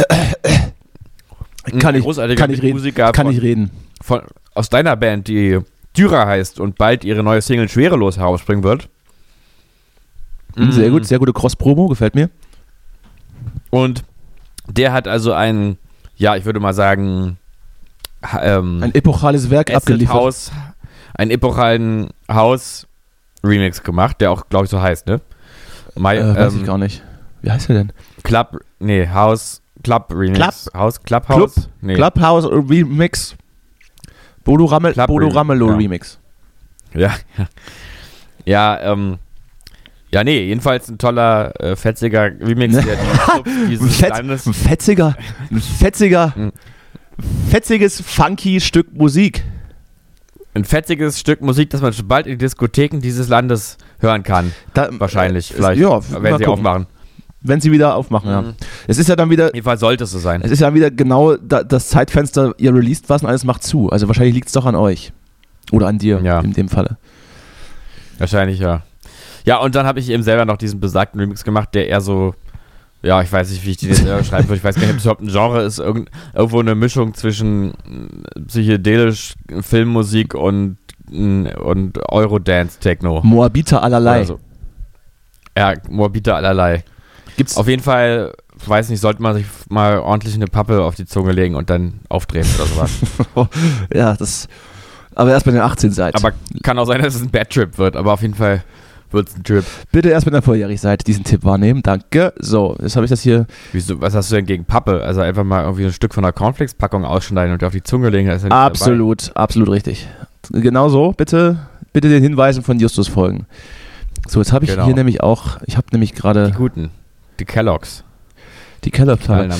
Kann ich, kann ich reden. Musiker Kann von, ich reden. von, aus deiner Band, die Dürer heißt und bald ihre neue Single Schwerelos herausbringen wird. Sehr Mm. gut, sehr gute Cross-Promo, gefällt mir. Und der hat also ein, ja, ich würde mal sagen, ähm, Ein epochales Werk Acid abgeliefert. House, einen epochalen House-Remix gemacht, der auch, glaube ich, so heißt, ne? My, Äh, weiß ähm, ich gar nicht. Wie heißt er denn? Club, nee, House, Club Remix. House, Clubhouse? Club? Nee. Clubhouse Remix. Bodo, Rammel, Club Bodo Remix, Ramelow ja. Remix. Ja, ja. Ja, ähm, ja, nee, jedenfalls ein toller, äh, fetziger Remix, der die Clubs Ein, fetziger, ein fetziger, Mhm. fetziges, funky Stück Musik. Ein fetziges Stück Musik, das man schon bald in Diskotheken dieses Landes hören kann. Da, Wahrscheinlich, äh, vielleicht, Ja, wenn sie gucken. aufmachen. Wenn sie wieder aufmachen, ja. Mhm. Es ist ja dann wieder, Jedenfalls sollte es so sein. es ist ja wieder genau da, das Zeitfenster, ihr released was und alles macht zu. Also wahrscheinlich liegt es doch an euch. Oder an dir Ja. in dem Falle. Wahrscheinlich, ja. Ja, und dann habe ich eben selber noch diesen besagten Remix gemacht, der eher so, ja, ich weiß nicht, wie ich den jetzt schreiben würde. Ich weiß gar nicht, ob es überhaupt ein Genre ist. Irgend, irgendwo eine Mischung zwischen äh, psychedelisch Filmmusik und, äh, und Eurodance-Techno. Moabiter allerlei. Oder so. Ja, Morbide allerlei. Gibt's Auf jeden Fall, weiß nicht, sollte man sich mal ordentlich eine Pappe auf die Zunge legen und dann aufdrehen oder sowas. ja, das. Aber erst bei den 18 seid. aber kann auch sein, dass es ein Bad Trip wird, aber auf jeden Fall wird es ein Trip. bitte erst wenn ihr volljährig seid, diesen Tipp wahrnehmen. Danke. So, jetzt habe ich das hier. Wieso, was hast du denn gegen Pappe? Also einfach mal irgendwie ein Stück von der Cornflakes-Packung ausschneiden und dir auf die Zunge legen. ja Absolut, absolut richtig. Genau so. Bitte, bitte den Hinweisen von Justus folgen. So, jetzt habe ich Genau. hier nämlich auch, ich habe nämlich Dabei. gerade Die guten. Die Kelloggs. die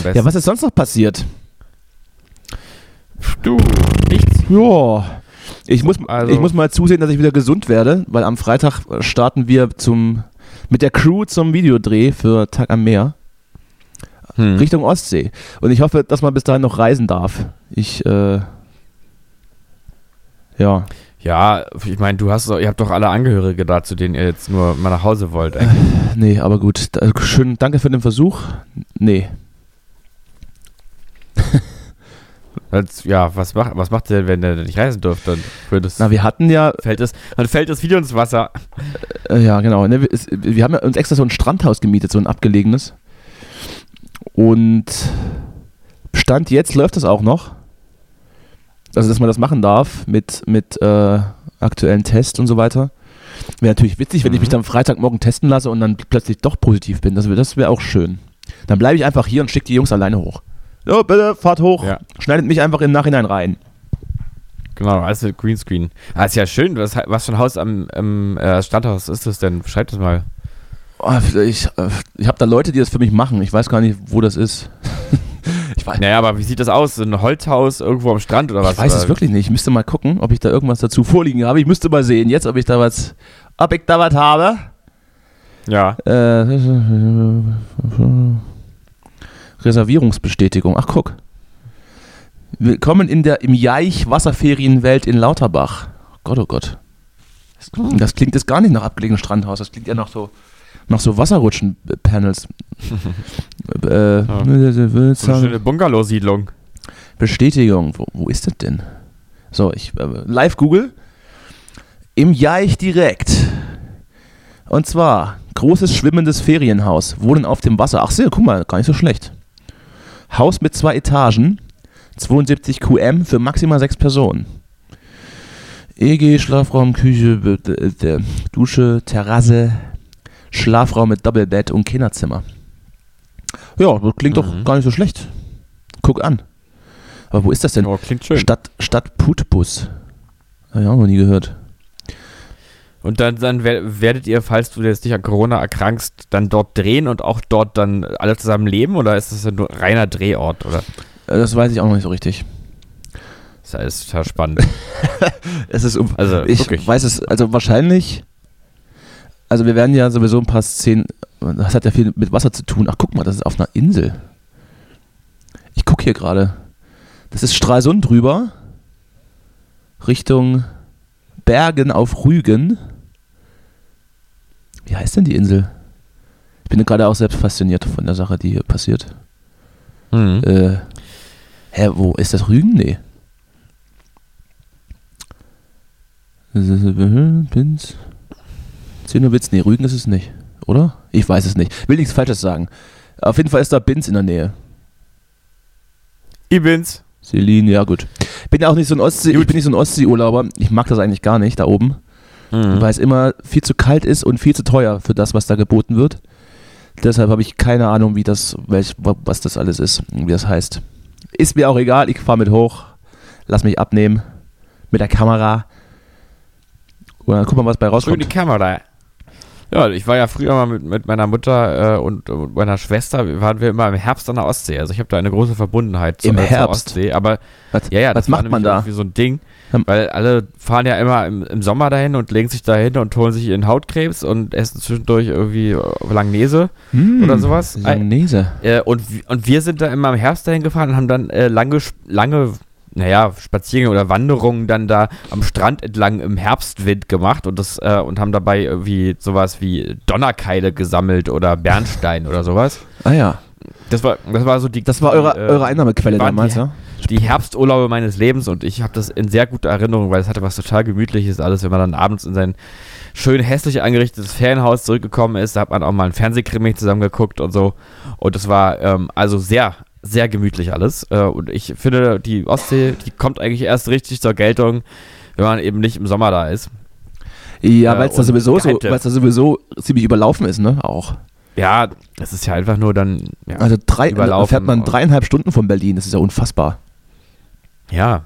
besten. Ja, was ist sonst noch passiert? Du, nichts. Ja. Ich muss, Also- ich muss mal zusehen, dass ich wieder gesund werde, weil am Freitag starten wir zum, mit der Crew zum Videodreh für Tag am Meer Hm. Richtung Ostsee. Und ich hoffe, dass man bis dahin noch reisen darf. Ich, äh, ja. Ja, ich meine, du hast doch, ihr habt doch alle Angehörige da, zu denen ihr jetzt nur mal nach Hause wollt. eigentlich. Nee, aber gut. Schön, danke für den Versuch. Nee. Als, ja, was macht, was macht ihr, wenn ihr nicht reisen dürft? Dann, Na, wir hatten ja, fällt es, dann fällt das Video ins Wasser. äh, ja genau, ne, wir, es, wir haben ja uns extra so ein Strandhaus gemietet, so ein abgelegenes. Und Stand jetzt läuft das auch noch. Also, dass man das machen darf mit, mit äh, aktuellen Tests und so weiter. Wäre natürlich witzig, wenn ich Mhm. mich dann Freitagmorgen testen lasse und dann plötzlich doch positiv bin. Das wäre das wär auch schön. Dann bleibe ich einfach hier und schicke die Jungs alleine hoch. So, bitte, fahrt hoch. Ja. Schneidet mich einfach im Nachhinein rein. Genau, mit Greenscreen. Ah, ist ja schön. Was, was für ein Haus am, am äh, Standhaus ist das denn? Schreibt das mal. Oh, ich äh, ich habe da Leute, die das für mich machen. Ich weiß gar nicht, wo das ist. ich weiß, Naja, aber wie sieht das aus? Ein Holzhaus irgendwo am Strand oder was? ich weiß es wirklich nicht. Ich müsste mal gucken, ob ich da irgendwas dazu vorliegen habe. Ich müsste mal sehen, jetzt, ob ich da was, ob ich da was habe. Ja. Äh, Reservierungsbestätigung. Ach, guck. Willkommen in der im Jaich Wasserferienwelt in Lauterbach. Gott, oh Gott. Das klingt jetzt gar nicht nach abgelegenem Strandhaus, das klingt ja nach so, nach so Wasserrutschen-Panels. äh, So eine schöne Bungalow-Siedlung. Bestätigung, wo, wo ist das denn? So, ich äh, live Google. Im Jaich direkt. Und zwar großes schwimmendes Ferienhaus. Wohnen auf dem Wasser. Ach so, guck mal, gar nicht so schlecht. Haus mit zwei Etagen. 72 QM für maximal sechs Personen. EG, Schlafraum, Küche, Dusche, Terrasse, Schlafraum mit Doppelbett und Kinderzimmer. Ja, das klingt doch Mhm. gar nicht so schlecht. Guck an. Aber wo ist das denn? Oh, klingt schön. Stadt, Stadt Putbus. Habe ich auch noch nie gehört. Und dann, dann wer- werdet ihr, falls du jetzt nicht an Corona erkrankst, dann dort drehen und auch dort dann alle zusammen leben? Oder ist das nur reiner Drehort? Oder? Äh, Das weiß ich auch noch nicht so richtig. Das ist total spannend. Es ist Also, ich wirklich. weiß es, also wahrscheinlich, also wir werden ja sowieso ein paar Szenen, das hat ja viel mit Wasser zu tun. Ach, guck mal, das ist auf einer Insel. Ich gucke hier gerade. Das ist Stralsund drüber. Richtung Bergen auf Rügen. Wie heißt denn die Insel? Ich bin gerade auch selbst fasziniert von der Sache, die hier passiert. Mhm. Äh, hä, wo ist das Rügen? Nee. Pins. Zinnowitz, nee, Rügen ist es nicht, oder? Ich weiß es nicht. Will nichts Falsches sagen. Auf jeden Fall ist da Binz in der Nähe. Ich bin's. Selin, ja gut. Bin ja auch nicht so ein Ostsee, ich bin nicht so ein Ostseeurlauber. Ich mag das eigentlich gar nicht da oben, Mhm. weil es immer viel zu kalt ist und viel zu teuer für das, was da geboten wird. Deshalb habe ich keine Ahnung, wie das, welch, was das alles ist, wie das heißt. Ist mir auch egal, ich fahre mit hoch, lass mich abnehmen mit der Kamera. Und dann guck mal, was bei rauskommt. die Kamera. Ja, ich war ja früher mal mit, mit meiner Mutter äh, und, und meiner Schwester, waren wir immer im Herbst an der Ostsee. Also ich habe da eine große Verbundenheit Im zur, Herbst? zur Ostsee. Aber Was, ja, ja, was das war macht man da? irgendwie so ein Ding. Weil alle fahren ja immer im, im Sommer dahin und legen sich dahin und holen sich ihren Hautkrebs und essen zwischendurch irgendwie äh, Langnese. Hm, oder sowas. Langnese. Äh, und, wi- und wir sind da immer im Herbst dahin gefahren und haben dann äh, lange, lange, naja, Spaziergänge oder Wanderungen dann da am Strand entlang im Herbstwind gemacht und das äh, und haben dabei irgendwie sowas wie Donnerkeile gesammelt oder Bernstein oder sowas. Ah ja, Das war, das war so die. das war eure, äh, eure Einnahmequelle damals, die- ja? Die Herbsturlaube meines Lebens und ich habe das in sehr guter Erinnerung, weil es hatte was total Gemütliches alles, wenn man dann abends in sein schön hässlich angerichtetes Ferienhaus zurückgekommen ist. Da hat man auch mal einen Fernsehkrimi zusammen geguckt und so. Und es war ähm, also sehr, sehr gemütlich alles. Äh, und ich finde, die Ostsee, die kommt eigentlich erst richtig zur Geltung, wenn man eben nicht im Sommer da ist. Ja, Äh, weil es da und sowieso so, weil es da sowieso ziemlich überlaufen ist, ne? Auch. Ja, es ist ja einfach nur dann. Ja, Also drei, da Überlaufen fährt man dreieinhalb Stunden von Berlin, das ist ja unfassbar. Ja.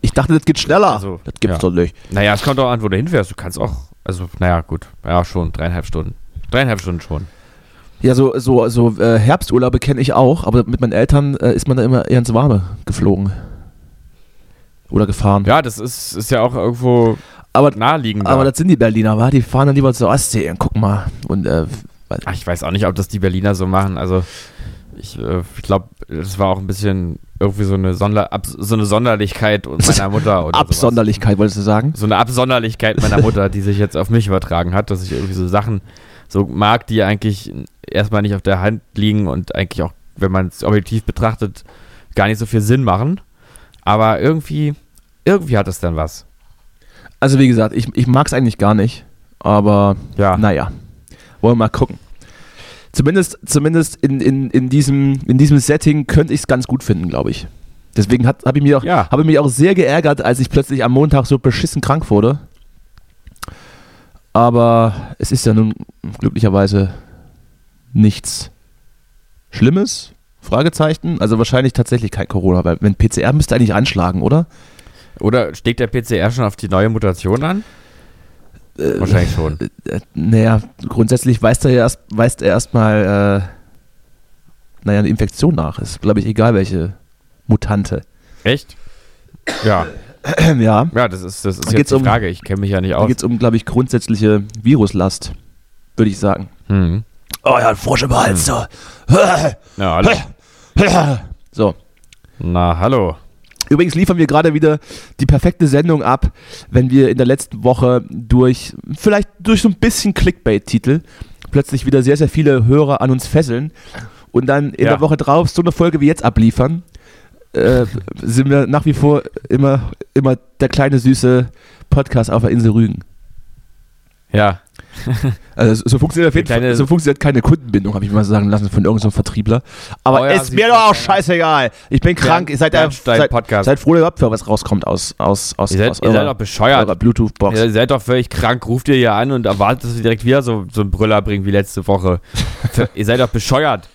Ich dachte, das geht schneller. Also, das gibt's ja. doch nicht. Naja, es kommt auch an, wo du hinfährst. Du kannst auch. Also, naja, gut. Ja, schon. Dreieinhalb Stunden. Dreieinhalb Stunden schon. Ja, so, so, so äh, Herbsturlaube kenne ich auch, aber mit meinen Eltern äh, ist man da immer eher ins Warme geflogen. Oder gefahren. Ja, das ist, ist ja auch irgendwo aber, naheliegend. aber das sind die Berliner, wa? Die fahren dann lieber zur Ostsee und guck mal. Und äh, Ach, ich weiß auch nicht, ob das die Berliner so machen. Also, ich, äh, ich glaube, das war auch ein bisschen irgendwie so eine, Sonder, Ab, so eine Sonderlichkeit meiner Mutter. Oder Absonderlichkeit, wolltest du sagen? Sowas. So eine Absonderlichkeit meiner Mutter, die sich jetzt auf mich übertragen hat, dass ich irgendwie so Sachen so mag, die eigentlich erstmal nicht auf der Hand liegen und eigentlich auch, wenn man es objektiv betrachtet, gar nicht so viel Sinn machen. Aber irgendwie, irgendwie hat es dann was. Also wie gesagt, ich, ich mag es eigentlich gar nicht, aber Ja. naja, wollen wir mal gucken. Zumindest, zumindest in, in, in, diesem, in diesem Setting könnte ich es ganz gut finden, glaube ich. Deswegen habe ich, mich auch- Ja. habe ich mich auch sehr geärgert, als ich plötzlich am Montag so beschissen krank wurde. Aber es ist ja nun glücklicherweise nichts Schlimmes. Fragezeichen. Also wahrscheinlich tatsächlich kein Corona, weil wenn PCR müsste eigentlich anschlagen, oder? Oder steckt der PCR schon auf die neue Mutation an? Äh, Wahrscheinlich schon. Äh, naja, grundsätzlich weist er ja erst, weist er erstmal, äh, naja, eine Infektion nach. Ist, glaube ich, egal welche Mutante. Echt? Ja. ja, Ja, das ist, das ist Da jetzt die um- Frage. Ich kenne mich ja nicht da aus. geht es um, glaube ich, grundsätzliche Viruslast, würde ich sagen. Hm. Oh ja, ein Frosch im Hals, so. Ja, hallo. so, Na, hallo. Übrigens liefern wir gerade wieder die perfekte Sendung ab, wenn wir in der letzten Woche durch, vielleicht durch so ein bisschen Clickbait-Titel, plötzlich wieder sehr, sehr viele Hörer an uns fesseln und dann in Ja. der Woche drauf so eine Folge wie jetzt abliefern, äh, sind wir nach wie vor immer, immer der kleine süße Podcast auf der Insel Rügen. Ja. Also so funktioniert auf jeden Fall, so funktioniert keine Kundenbindung, habe ich mal sagen lassen von irgendeinem Vertriebler. Aber Oh ja, ist mir doch auch scheißegal. Ich bin krank. Ihr seid, seid, Podcast. seid froh, überhaupt für was rauskommt aus, aus, aus, Ihr seid, aus ihr seid eurer, doch bescheuert. Bluetooth-Box. Ihr seid doch völlig krank, ruft ihr hier an und erwartet, dass ihr direkt wieder so, so einen Brüller bringt wie letzte Woche. Ihr seid doch bescheuert.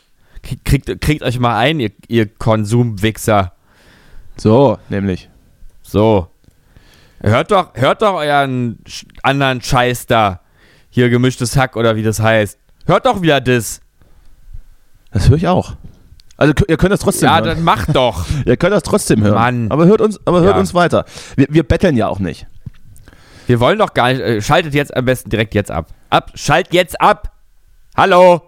Kriegt, kriegt, euch mal ein, ihr, ihr Konsumwichser. So, nämlich. So. Hört doch, hört doch euren anderen Scheiß da. Hier gemischtes Hack oder wie das heißt. Hört doch wieder das. Das höre ich auch. Also ihr könnt das trotzdem Ja, hören. dann macht doch. Ihr könnt das trotzdem hören. Mann. Aber hört uns, aber hört Ja. uns weiter. Wir, wir betteln ja auch nicht. Wir wollen doch gar nicht. Äh, schaltet jetzt am besten direkt jetzt ab. Ab, schalt jetzt ab. Hallo.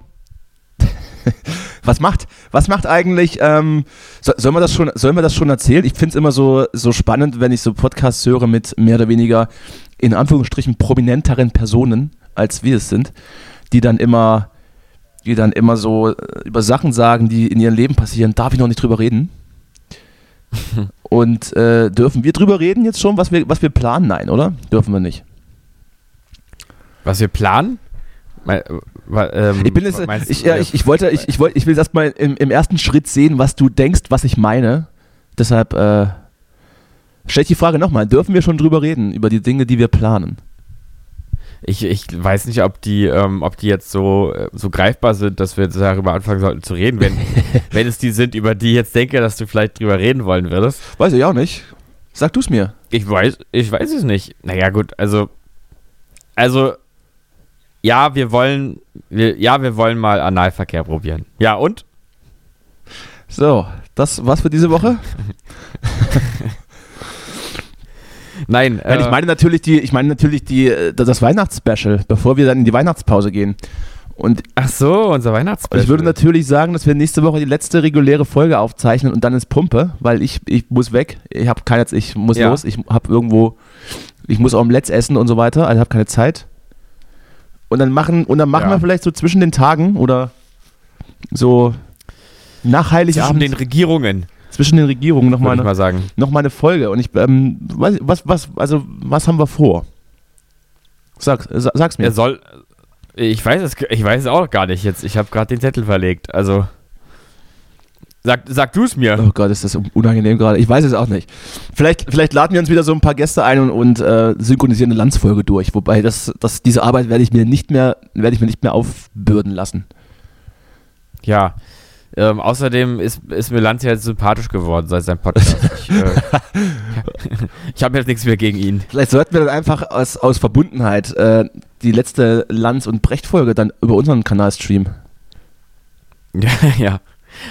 Was macht, was macht eigentlich, ähm, so, sollen, wir das schon, sollen wir das schon erzählen? Ich finde es immer so, so spannend, wenn ich so Podcasts höre mit mehr oder weniger in Anführungsstrichen prominenteren Personen, als wir es sind, die dann immer, die dann immer so äh, über Sachen sagen, die in ihrem Leben passieren, darf ich noch nicht drüber reden? Und äh, dürfen wir drüber reden jetzt schon, was wir, was wir planen? Nein, oder? Dürfen wir nicht. Was wir planen? Mal, äh, ähm, Ich bin jetzt, ich, ja, ich, ich wollte, ich, ich wollte, ich will erstmal im, im ersten Schritt sehen, was du denkst, was ich meine. Deshalb äh, stell ich die Frage nochmal: Dürfen wir schon drüber reden über die Dinge, die wir planen? Ich, ich weiß nicht, ob die, ähm, ob die jetzt so, äh, so greifbar sind, dass wir jetzt darüber anfangen sollten zu reden. Wenn, wenn es die sind, über die ich jetzt denke, dass du vielleicht drüber reden wollen würdest. Weiß ich auch nicht. Sag du es mir. Ich weiß, ich weiß es nicht. Naja, gut, also, also, ja, wir wollen, wir, ja, wir wollen mal Analverkehr probieren. Ja, und? So, das war's für diese Woche. Nein, Nein, äh, ich meine natürlich die, ich meine natürlich die, äh, das Weihnachtsspecial, bevor wir dann in die Weihnachtspause gehen. Und ach so, unser Weihnachtsspecial. ich würde natürlich sagen, dass wir nächste Woche die letzte reguläre Folge aufzeichnen und dann ins Pumpe, weil ich, ich muss weg. Ich habe keine, ich muss Ja. los. Ich habe irgendwo, ich muss Omelettes essen und so weiter. Also habe keine Zeit. Und dann machen, und dann machen Ja. wir vielleicht so zwischen den Tagen oder so nach zwischen Heiligabend den Regierungen, zwischen den Regierungen noch mal, würde ich eine, mal sagen. noch mal eine Folge. Und ich, ähm, was, was, also was haben wir vor? Sag, sa- sag's mir. Er soll, ich weiß es, ich weiß es auch gar nicht jetzt. Ich habe gerade den Zettel verlegt. Also, sag, sag du es mir. Oh Gott, ist das unangenehm gerade. Ich weiß es auch nicht. Vielleicht, vielleicht laden wir uns wieder so ein paar Gäste ein und, und äh, synchronisieren eine Landsfolge durch. Wobei das, das, diese Arbeit werde ich mir nicht mehr, werde ich mir nicht mehr aufbürden lassen. Ja. Ähm, außerdem ist, ist mir Lanz jetzt sympathisch geworden seit seinem Podcast. Ich, äh, ich habe jetzt nichts mehr gegen ihn. Vielleicht sollten wir dann einfach aus, aus Verbundenheit äh, die letzte Lanz- und Brecht-Folge dann über unseren Kanal streamen. Ja, ja.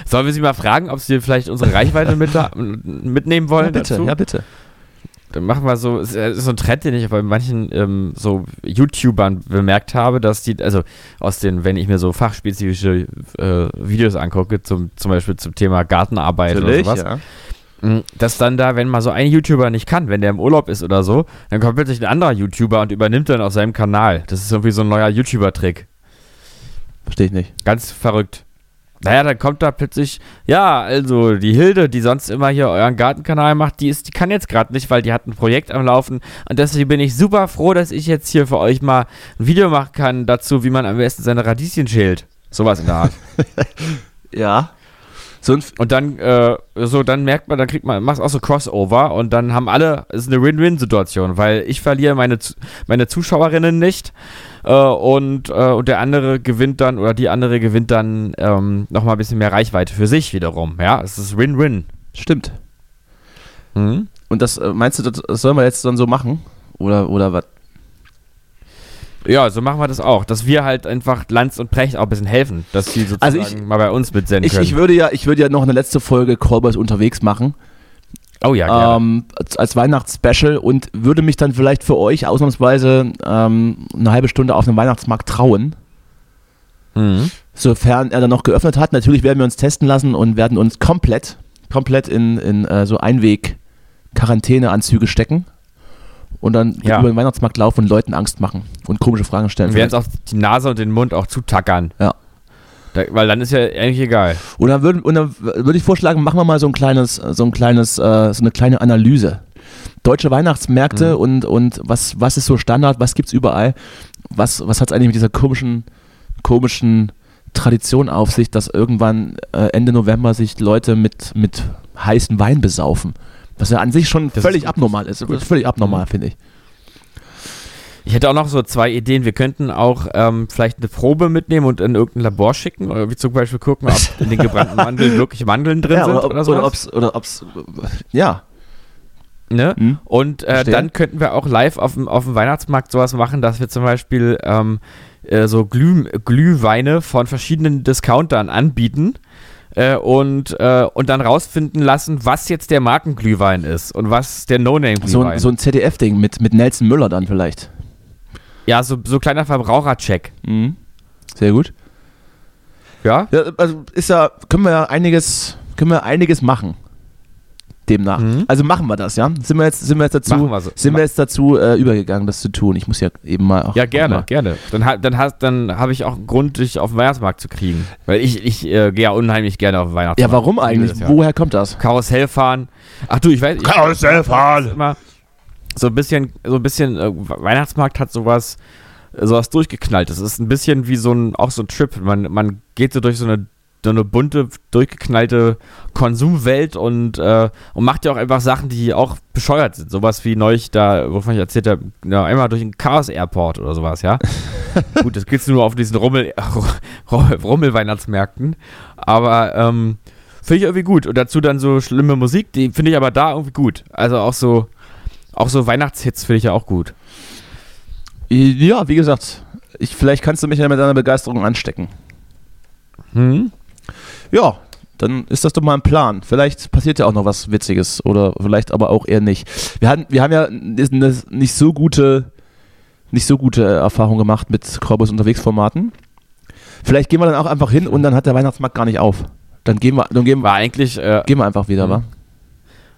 Sollen wir sie mal fragen, ob sie vielleicht unsere Reichweite mit, mitnehmen wollen? ja, bitte, dazu? ja, bitte. Dann machen wir so, es ist so ein Trend, den ich bei manchen ähm, so YouTubern bemerkt habe, dass die, also aus den, wenn ich mir so fachspezifische äh, Videos angucke, zum, zum Beispiel zum Thema Gartenarbeit oder sowas, ja. mh, dass dann da, wenn mal so ein YouTuber nicht kann, wenn der im Urlaub ist oder so, dann kommt plötzlich ein anderer YouTuber und übernimmt dann auf seinem Kanal. Das ist irgendwie so ein neuer YouTuber-Trick. Verstehe ich nicht. Ganz verrückt. Naja, dann kommt da plötzlich, ja, also die Hilde, die sonst immer hier euren Gartenkanal macht, die ist, die kann jetzt gerade nicht, weil die hat ein Projekt am Laufen und deswegen bin ich super froh, dass ich jetzt hier für euch mal ein Video machen kann dazu, wie man am besten seine Radieschen schält. Sowas in der Art. Ja. So Und dann, äh, so, dann merkt man, dann kriegt man, machst auch so Crossover und dann haben alle, es ist eine Win-Win-Situation, weil ich verliere meine, meine Zuschauerinnen nicht äh, und, äh, und der andere gewinnt dann, oder die andere gewinnt dann ähm, nochmal ein bisschen mehr Reichweite für sich wiederum. Ja, es ist Win-Win. stimmt. Mhm. Und das, äh, meinst du, das das sollen wir jetzt dann so machen? Oder, oder was? Ja, so machen wir das auch, dass wir halt einfach Lanz und Precht auch ein bisschen helfen, dass sie sozusagen Also ich- mal bei uns mitsenden Ich, können. ich, würde ja, ich würde ja noch eine letzte Folge Callboys unterwegs machen. oh ja, gerne. ähm, als, als Weihnachtsspecial und würde mich dann vielleicht für euch ausnahmsweise ähm, eine halbe Stunde auf dem Weihnachtsmarkt trauen, mhm. sofern er dann noch geöffnet hat. Natürlich werden wir uns testen lassen und werden uns komplett, komplett in, in äh, so Einweg, Quarantäneanzüge stecken und dann Ja. über den Weihnachtsmarkt laufen und Leuten Angst machen und komische Fragen stellen. Wir werden uns auch die Nase und den Mund auch zutackern. Ja. Da, weil dann ist ja eigentlich egal. Und dann würde würd ich vorschlagen, machen wir mal so ein kleines, so ein kleines, äh, so eine kleine Analyse. Deutsche Weihnachtsmärkte Mhm. und, und was, was ist so Standard, was gibt's überall? Was, was hat es eigentlich mit dieser komischen, komischen Tradition auf sich, dass irgendwann äh, Ende November sich Leute mit, mit heißen Wein besaufen? Was ja an sich schon Das völlig ist- abnormal ist. Das ist völlig abnormal, finde ich. Ich hätte auch noch so zwei Ideen. Wir könnten auch ähm, vielleicht eine Probe mitnehmen und in irgendein Labor schicken. Oder wie zum Beispiel gucken, ob in den gebrannten Mandeln wirklich Mandeln drin sind oder, ob, oder oder, sowas. ob's, oder ob's, ja. Ne? Hm? Und äh, dann könnten wir auch live auf dem, auf dem Weihnachtsmarkt sowas machen, dass wir zum Beispiel ähm, äh, so Glüh, Glühweine von verschiedenen Discountern anbieten äh, und, äh, und dann rausfinden lassen, was jetzt der Markenglühwein ist und was der So, No-Name-Glühwein. ein- so ein ZDF-Ding mit, mit Nelson Müller dann vielleicht. ja, so, so kleiner Verbrauchercheck. Mhm. Sehr gut. Ja? Ja, also ist ja, können wir ja einiges, können wir einiges machen. Demnach. Mhm. Also machen wir das, ja? Sind wir jetzt, sind wir jetzt dazu, wir so. sind wir jetzt dazu äh, übergegangen, das zu tun? Ich muss ja eben mal auch. Ja, gerne, auch mal- gerne. Dann, dann, hast- dann habe ich auch einen Grund, dich auf den Weihnachtsmarkt zu kriegen. Weil ich, ich äh, gehe ja unliheimlich gerne auf den Weihnachtsmarkt. Ja, warum eigentlich? ja. Woher kommt das? Karussell fahren. Ach du, ich weiß. Ich, Karussell fahren. Immer so ein bisschen, so ein bisschen, äh, Weihnachtsmarkt hat sowas, sowas durchgeknallt. Das ist ein bisschen wie so ein, auch so ein Trip. Man, man geht so durch so eine, so eine bunte, durchgeknallte Konsumwelt und, äh, und macht ja auch einfach Sachen, die auch bescheuert sind. Sowas wie neulich da, wovon ich erzählt habe, ja, einmal durch den Chaos Airport oder sowas, ja. Gut, das gibt's nur auf diesen Rummel, Rummel-Weihnachtsmärkten. Aber, ähm, finde ich irgendwie gut. Und dazu dann so schlimme Musik, die finde ich aber da irgendwie gut. Also auch so, auch so Weihnachtshits finde ich ja auch gut. Ja, wie gesagt, ich, vielleicht kannst du mich ja mit deiner Begeisterung anstecken. Hm? Ja, dann ist das doch mal ein Plan. Vielleicht passiert ja auch noch was Witziges oder vielleicht aber auch eher nicht. Wir, hatten, wir haben ja eine nicht so gute, nicht so gute Erfahrung gemacht mit Korbus unterwegs Formaten. Vielleicht gehen wir dann auch einfach hin und dann hat der Weihnachtsmarkt gar nicht auf. Dann gehen wir, dann gehen War eigentlich, äh, gehen wir einfach wieder, Mhm. wa?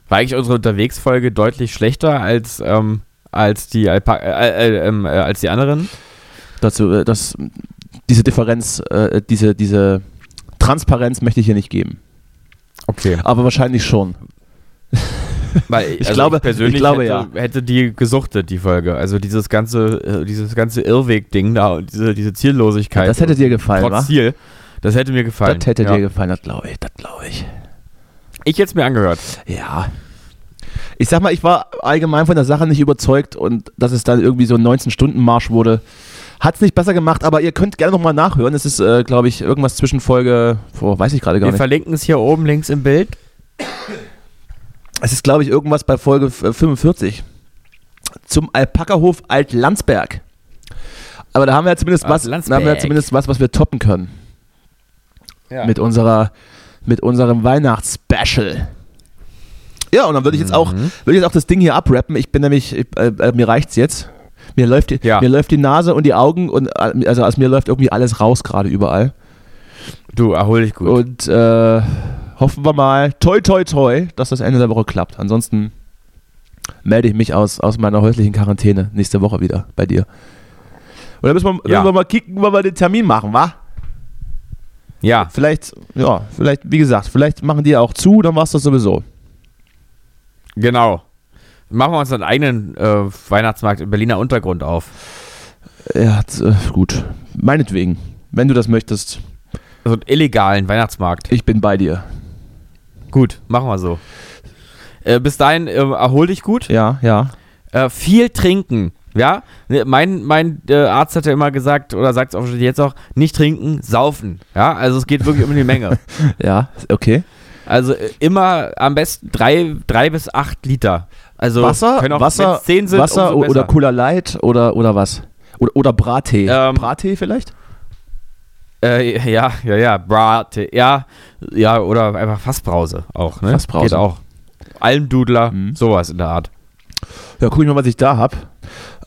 war eigentlich unsere Unterwegsfolge deutlich schlechter als, ähm, als die Alpa äh, äh, ähm, äh, als die anderen. Dazu, äh, das, diese Differenz, äh, diese, diese Transparenz möchte ich hier nicht geben. Okay. Aber wahrscheinlich schon. Weil Ich glaube- ich persönlich glaube, hätte, hätte die gesuchtet, die Folge. Also dieses ganze, äh, dieses ganze Irrweg-Ding da und diese, diese Ziellosigkeit. das hätte dir gefallen, trotz wa? Ziel. Das hätte mir gefallen. Das hätte ja. dir gefallen, das glaube ich, das glaube ich. Ich hätte es mir angehört. Ja. Ich sag mal, ich war allgemein von der Sache nicht überzeugt und dass es dann irgendwie so ein 19-Stunden-Marsch wurde, hat es nicht besser gemacht, aber ihr könnt gerne nochmal nachhören. Es ist, äh, glaube ich, irgendwas zwischen Folge, boah, weiß ich gerade gar Wir nicht. verlinken es hier oben links im Bild. Es ist, glaube ich, irgendwas bei Folge f- äh, 45 zum Alpakahof Alt-Landsberg. Aber da haben wir ja zumindest was, da haben wir ja zumindest was, was wir toppen können Ja. mit unserer, mit unserem Weihnachtsspecial. Ja, und dann würde ich jetzt auch, Mhm. würde ich jetzt auch das Ding hier abrappen. Ich bin nämlich, ich, äh, äh, mir reicht's jetzt. Mir läuft, die, Ja. mir läuft die Nase und die Augen und äh, also aus mir läuft irgendwie alles raus gerade überall. Du, erhol dich gut. Und äh, hoffen wir mal, toi toi toi, dass das Ende der Woche klappt. Ansonsten melde ich mich aus, aus meiner häuslichen Quarantäne nächste Woche wieder bei dir. Und dann müssen wir, Ja. müssen wir mal kicken, wann wir den Termin machen, wa? ja, Vielleicht, ja, vielleicht, wie gesagt, vielleicht machen die auch zu, dann war es das sowieso. genau. Machen wir uns einen eigenen äh, Weihnachtsmarkt im Berliner Untergrund auf. Ja, äh, gut. Meinetwegen. Wenn du das möchtest, So einen illegalen Weihnachtsmarkt. ich bin bei dir. Gut, machen wir so. Äh, bis dahin, äh, erhol dich gut. Ja, ja. Äh, viel trinken. Ja, Ne, mein, mein äh, Arzt hat ja immer gesagt, oder sagt es auch jetzt auch, nicht trinken, saufen. Ja, also es geht wirklich um die Menge. Ja, okay. Also äh, immer am besten drei, drei bis acht Liter. Also Wasser, Wasser, sind, Wasser oder. Cola Light oder, oder was? Oder, oder Brattee. Ähm, Brattee vielleicht? Äh, ja, ja, ja, Brate, ja, ja, oder einfach Fassbrause auch, ne? Fassbrause. Geht auch. Almdudler, Mhm. sowas in der Art. Ja, guck ich mal, was ich da habe.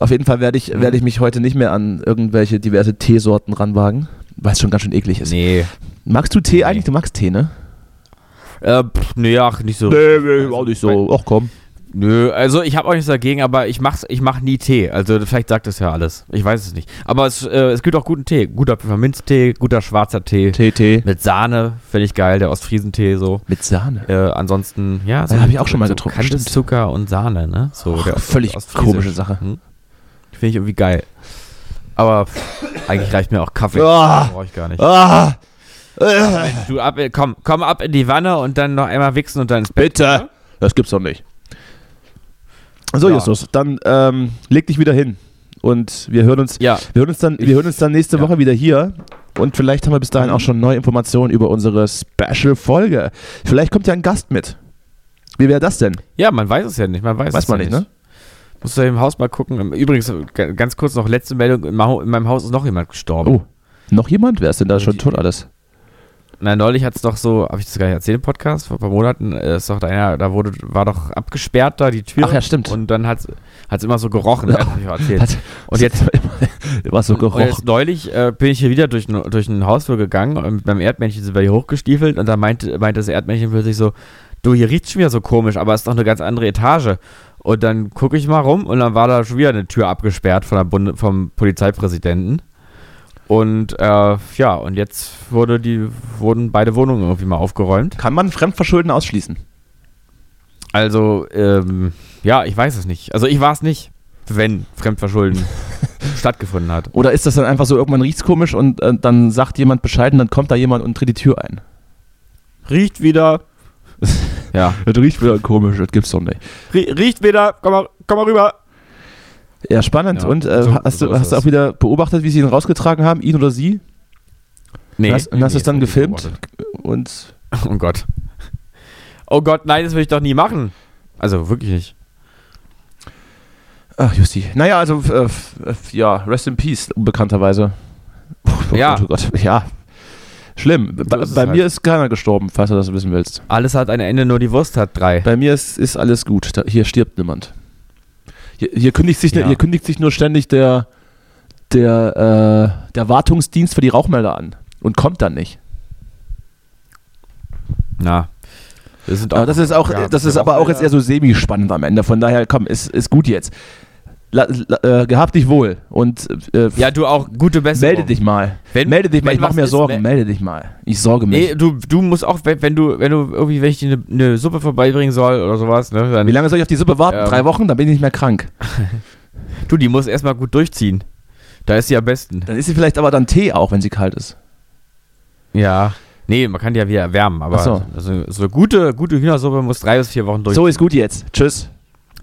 Auf jeden Fall werde ich, Mhm. werde ich mich heute nicht mehr an irgendwelche diverse Teesorten ranwagen, weil es schon ganz schön eklig ist. Nee. Magst du Tee Nee. eigentlich? Du magst Tee, ne? Äh, pff, nee, ach, nicht so. nee, auch nicht so. Ach komm. Nö, also ich habe auch nichts dagegen, aber ich mach's, ich mach nie Tee. Also vielleicht sagt das ja alles. Ich weiß es nicht. Aber es, äh, es gibt auch guten Tee. Guter Pfefferminztee, guter schwarzer Tee. TT. Mit Sahne, finde ich geil, der Ostfriesentee so. Mit Sahne. Äh, ansonsten, ja. Ja, hab ich auch schon mal so getrunken, stimmt. Zucker und Sahne, ne? So, der völlig komische Sache. Hm? Finde ich irgendwie geil. Aber pff, eigentlich reicht mir auch Kaffee. Ah. Brauche ich gar nicht. Ah! Mensch, Du ab, komm, komm ab in die Wanne und dann noch einmal wichsen und dann ins Bett. bitte! Das gibt's doch nicht. So, Ja. Justus, dann ähm, leg dich wieder hin. Und wir hören uns, Ja, wir hören uns, dann, wir hören uns dann nächste Ja. Woche wieder hier. Und vielleicht haben wir bis dahin auch schon neue Informationen über unsere Special-Folge. Vielleicht kommt ja ein Gast mit. Wie wäre das denn? ja, man weiß es ja nicht. Man weiß, Weiß es man ja nicht, ne? Musst du im Haus mal gucken. Übrigens, ganz kurz noch letzte Meldung: in meinem Haus ist noch jemand gestorben. Oh, noch jemand? Wer ist denn da schon tot alles? Na, neulich hat es doch so, habe ich das gar nicht erzählt im Podcast, vor ein paar Monaten, äh, ist doch da einer, da wurde, war doch abgesperrt da die Tür. Ach ja, stimmt. Und dann hat es immer so gerochen, Ja. ja. hab ich auch erzählt. Hat- Und jetzt, war so und gerochen. jetzt neulich äh, bin ich hier wieder durch, ein- durch ein Hausflur gegangen und mit meinem Erdmännchen sind wir hier hochgestiefelt und da meinte, meinte das Erdmännchen plötzlich so, du, hier riecht schon wieder so komisch, aber es ist doch eine ganz andere Etage. Und dann gucke ich mal rum und dann war da schon wieder eine Tür abgesperrt von der Bunde, vom Polizeipräsidenten. Und äh, ja, und jetzt wurde die, wurden beide Wohnungen irgendwie mal aufgeräumt. Kann man Fremdverschulden ausschließen? Also, ähm, ja, ich weiß es nicht. Also ich war es nicht, wenn Fremdverschulden stattgefunden hat. Oder ist das dann einfach so, irgendwann riecht's komisch und äh, dann sagt jemand Bescheid und dann kommt da jemand und tritt die Tür ein? Riecht wieder. ja. Das riecht wieder komisch, das gibt's doch nicht. Rie riecht wieder. Komm mal, komm mal rüber. Ja, spannend. Ja, und äh, so- hast, so du, hast du auch wieder beobachtet, wie sie ihn rausgetragen haben, ihn oder sie? Nee. hast, und hast du es dann nee, gefilmt? Und Oh Gott. Oh Gott, nein, das will ich doch nie machen. Also wirklich nicht. ach, Justi. Naja, also äh, ja, rest in peace, unbekannterweise. Oh, Ja. Gott, oh Gott, ja. Schlimm. Bei, ist es bei halt. mir ist keiner gestorben, falls du das wissen willst. Alles hat ein Ende, nur die Wurst hat drei. Bei mir ist, ist alles gut. Da, hier stirbt niemand. Hier, hier, kündigt sich, Ja. hier kündigt sich nur ständig der, der, äh, der Wartungsdienst für die Rauchmelder an und kommt dann nicht. Na. Wir sind Aber das ist auch, ja, das ist aber auch jetzt eher so semi-spannend am Ende. Von daher, komm, ist, ist gut jetzt. La, la, äh, gehabt dich wohl und äh, Ja, du auch gute Besserung. melde dich mal. Wenn- melde dich mal, ich mache mir ist, Sorgen. mel- melde dich mal. Ich sorge mich. Nee, du, du musst auch, wenn, wenn du, wenn du irgendwie, wenn ich dir eine, eine Suppe vorbeibringen soll oder sowas, ne, dann, Wie lange soll ich auf die Suppe warten? Ähm. Drei Wochen? Dann bin ich nicht mehr krank. du, die muss erstmal gut durchziehen. Da ist sie am besten. Dann ist sie vielleicht aber dann Tee auch, wenn sie kalt ist. Ja. Nee, man kann die ja wieder erwärmen, aber Ach so. also, so eine gute, gute Hühnersuppe muss drei bis vier Wochen durch. So ist gut jetzt. Tschüss.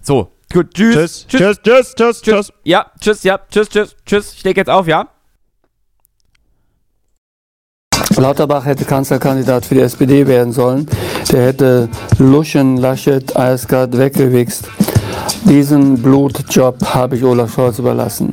So, gut, tschüss. tschüss, tschüss, tschüss, Tschüss. Ja, tschüss, ja, tschüss, tschüss, tschüss. Ich leg jetzt auf, ja? Lauterbach hätte Kanzlerkandidat für die SPD werden sollen. Der hätte Luschen, Laschet, eiskalt weggewichst. Diesen Blutjob habe ich Olaf Scholz überlassen.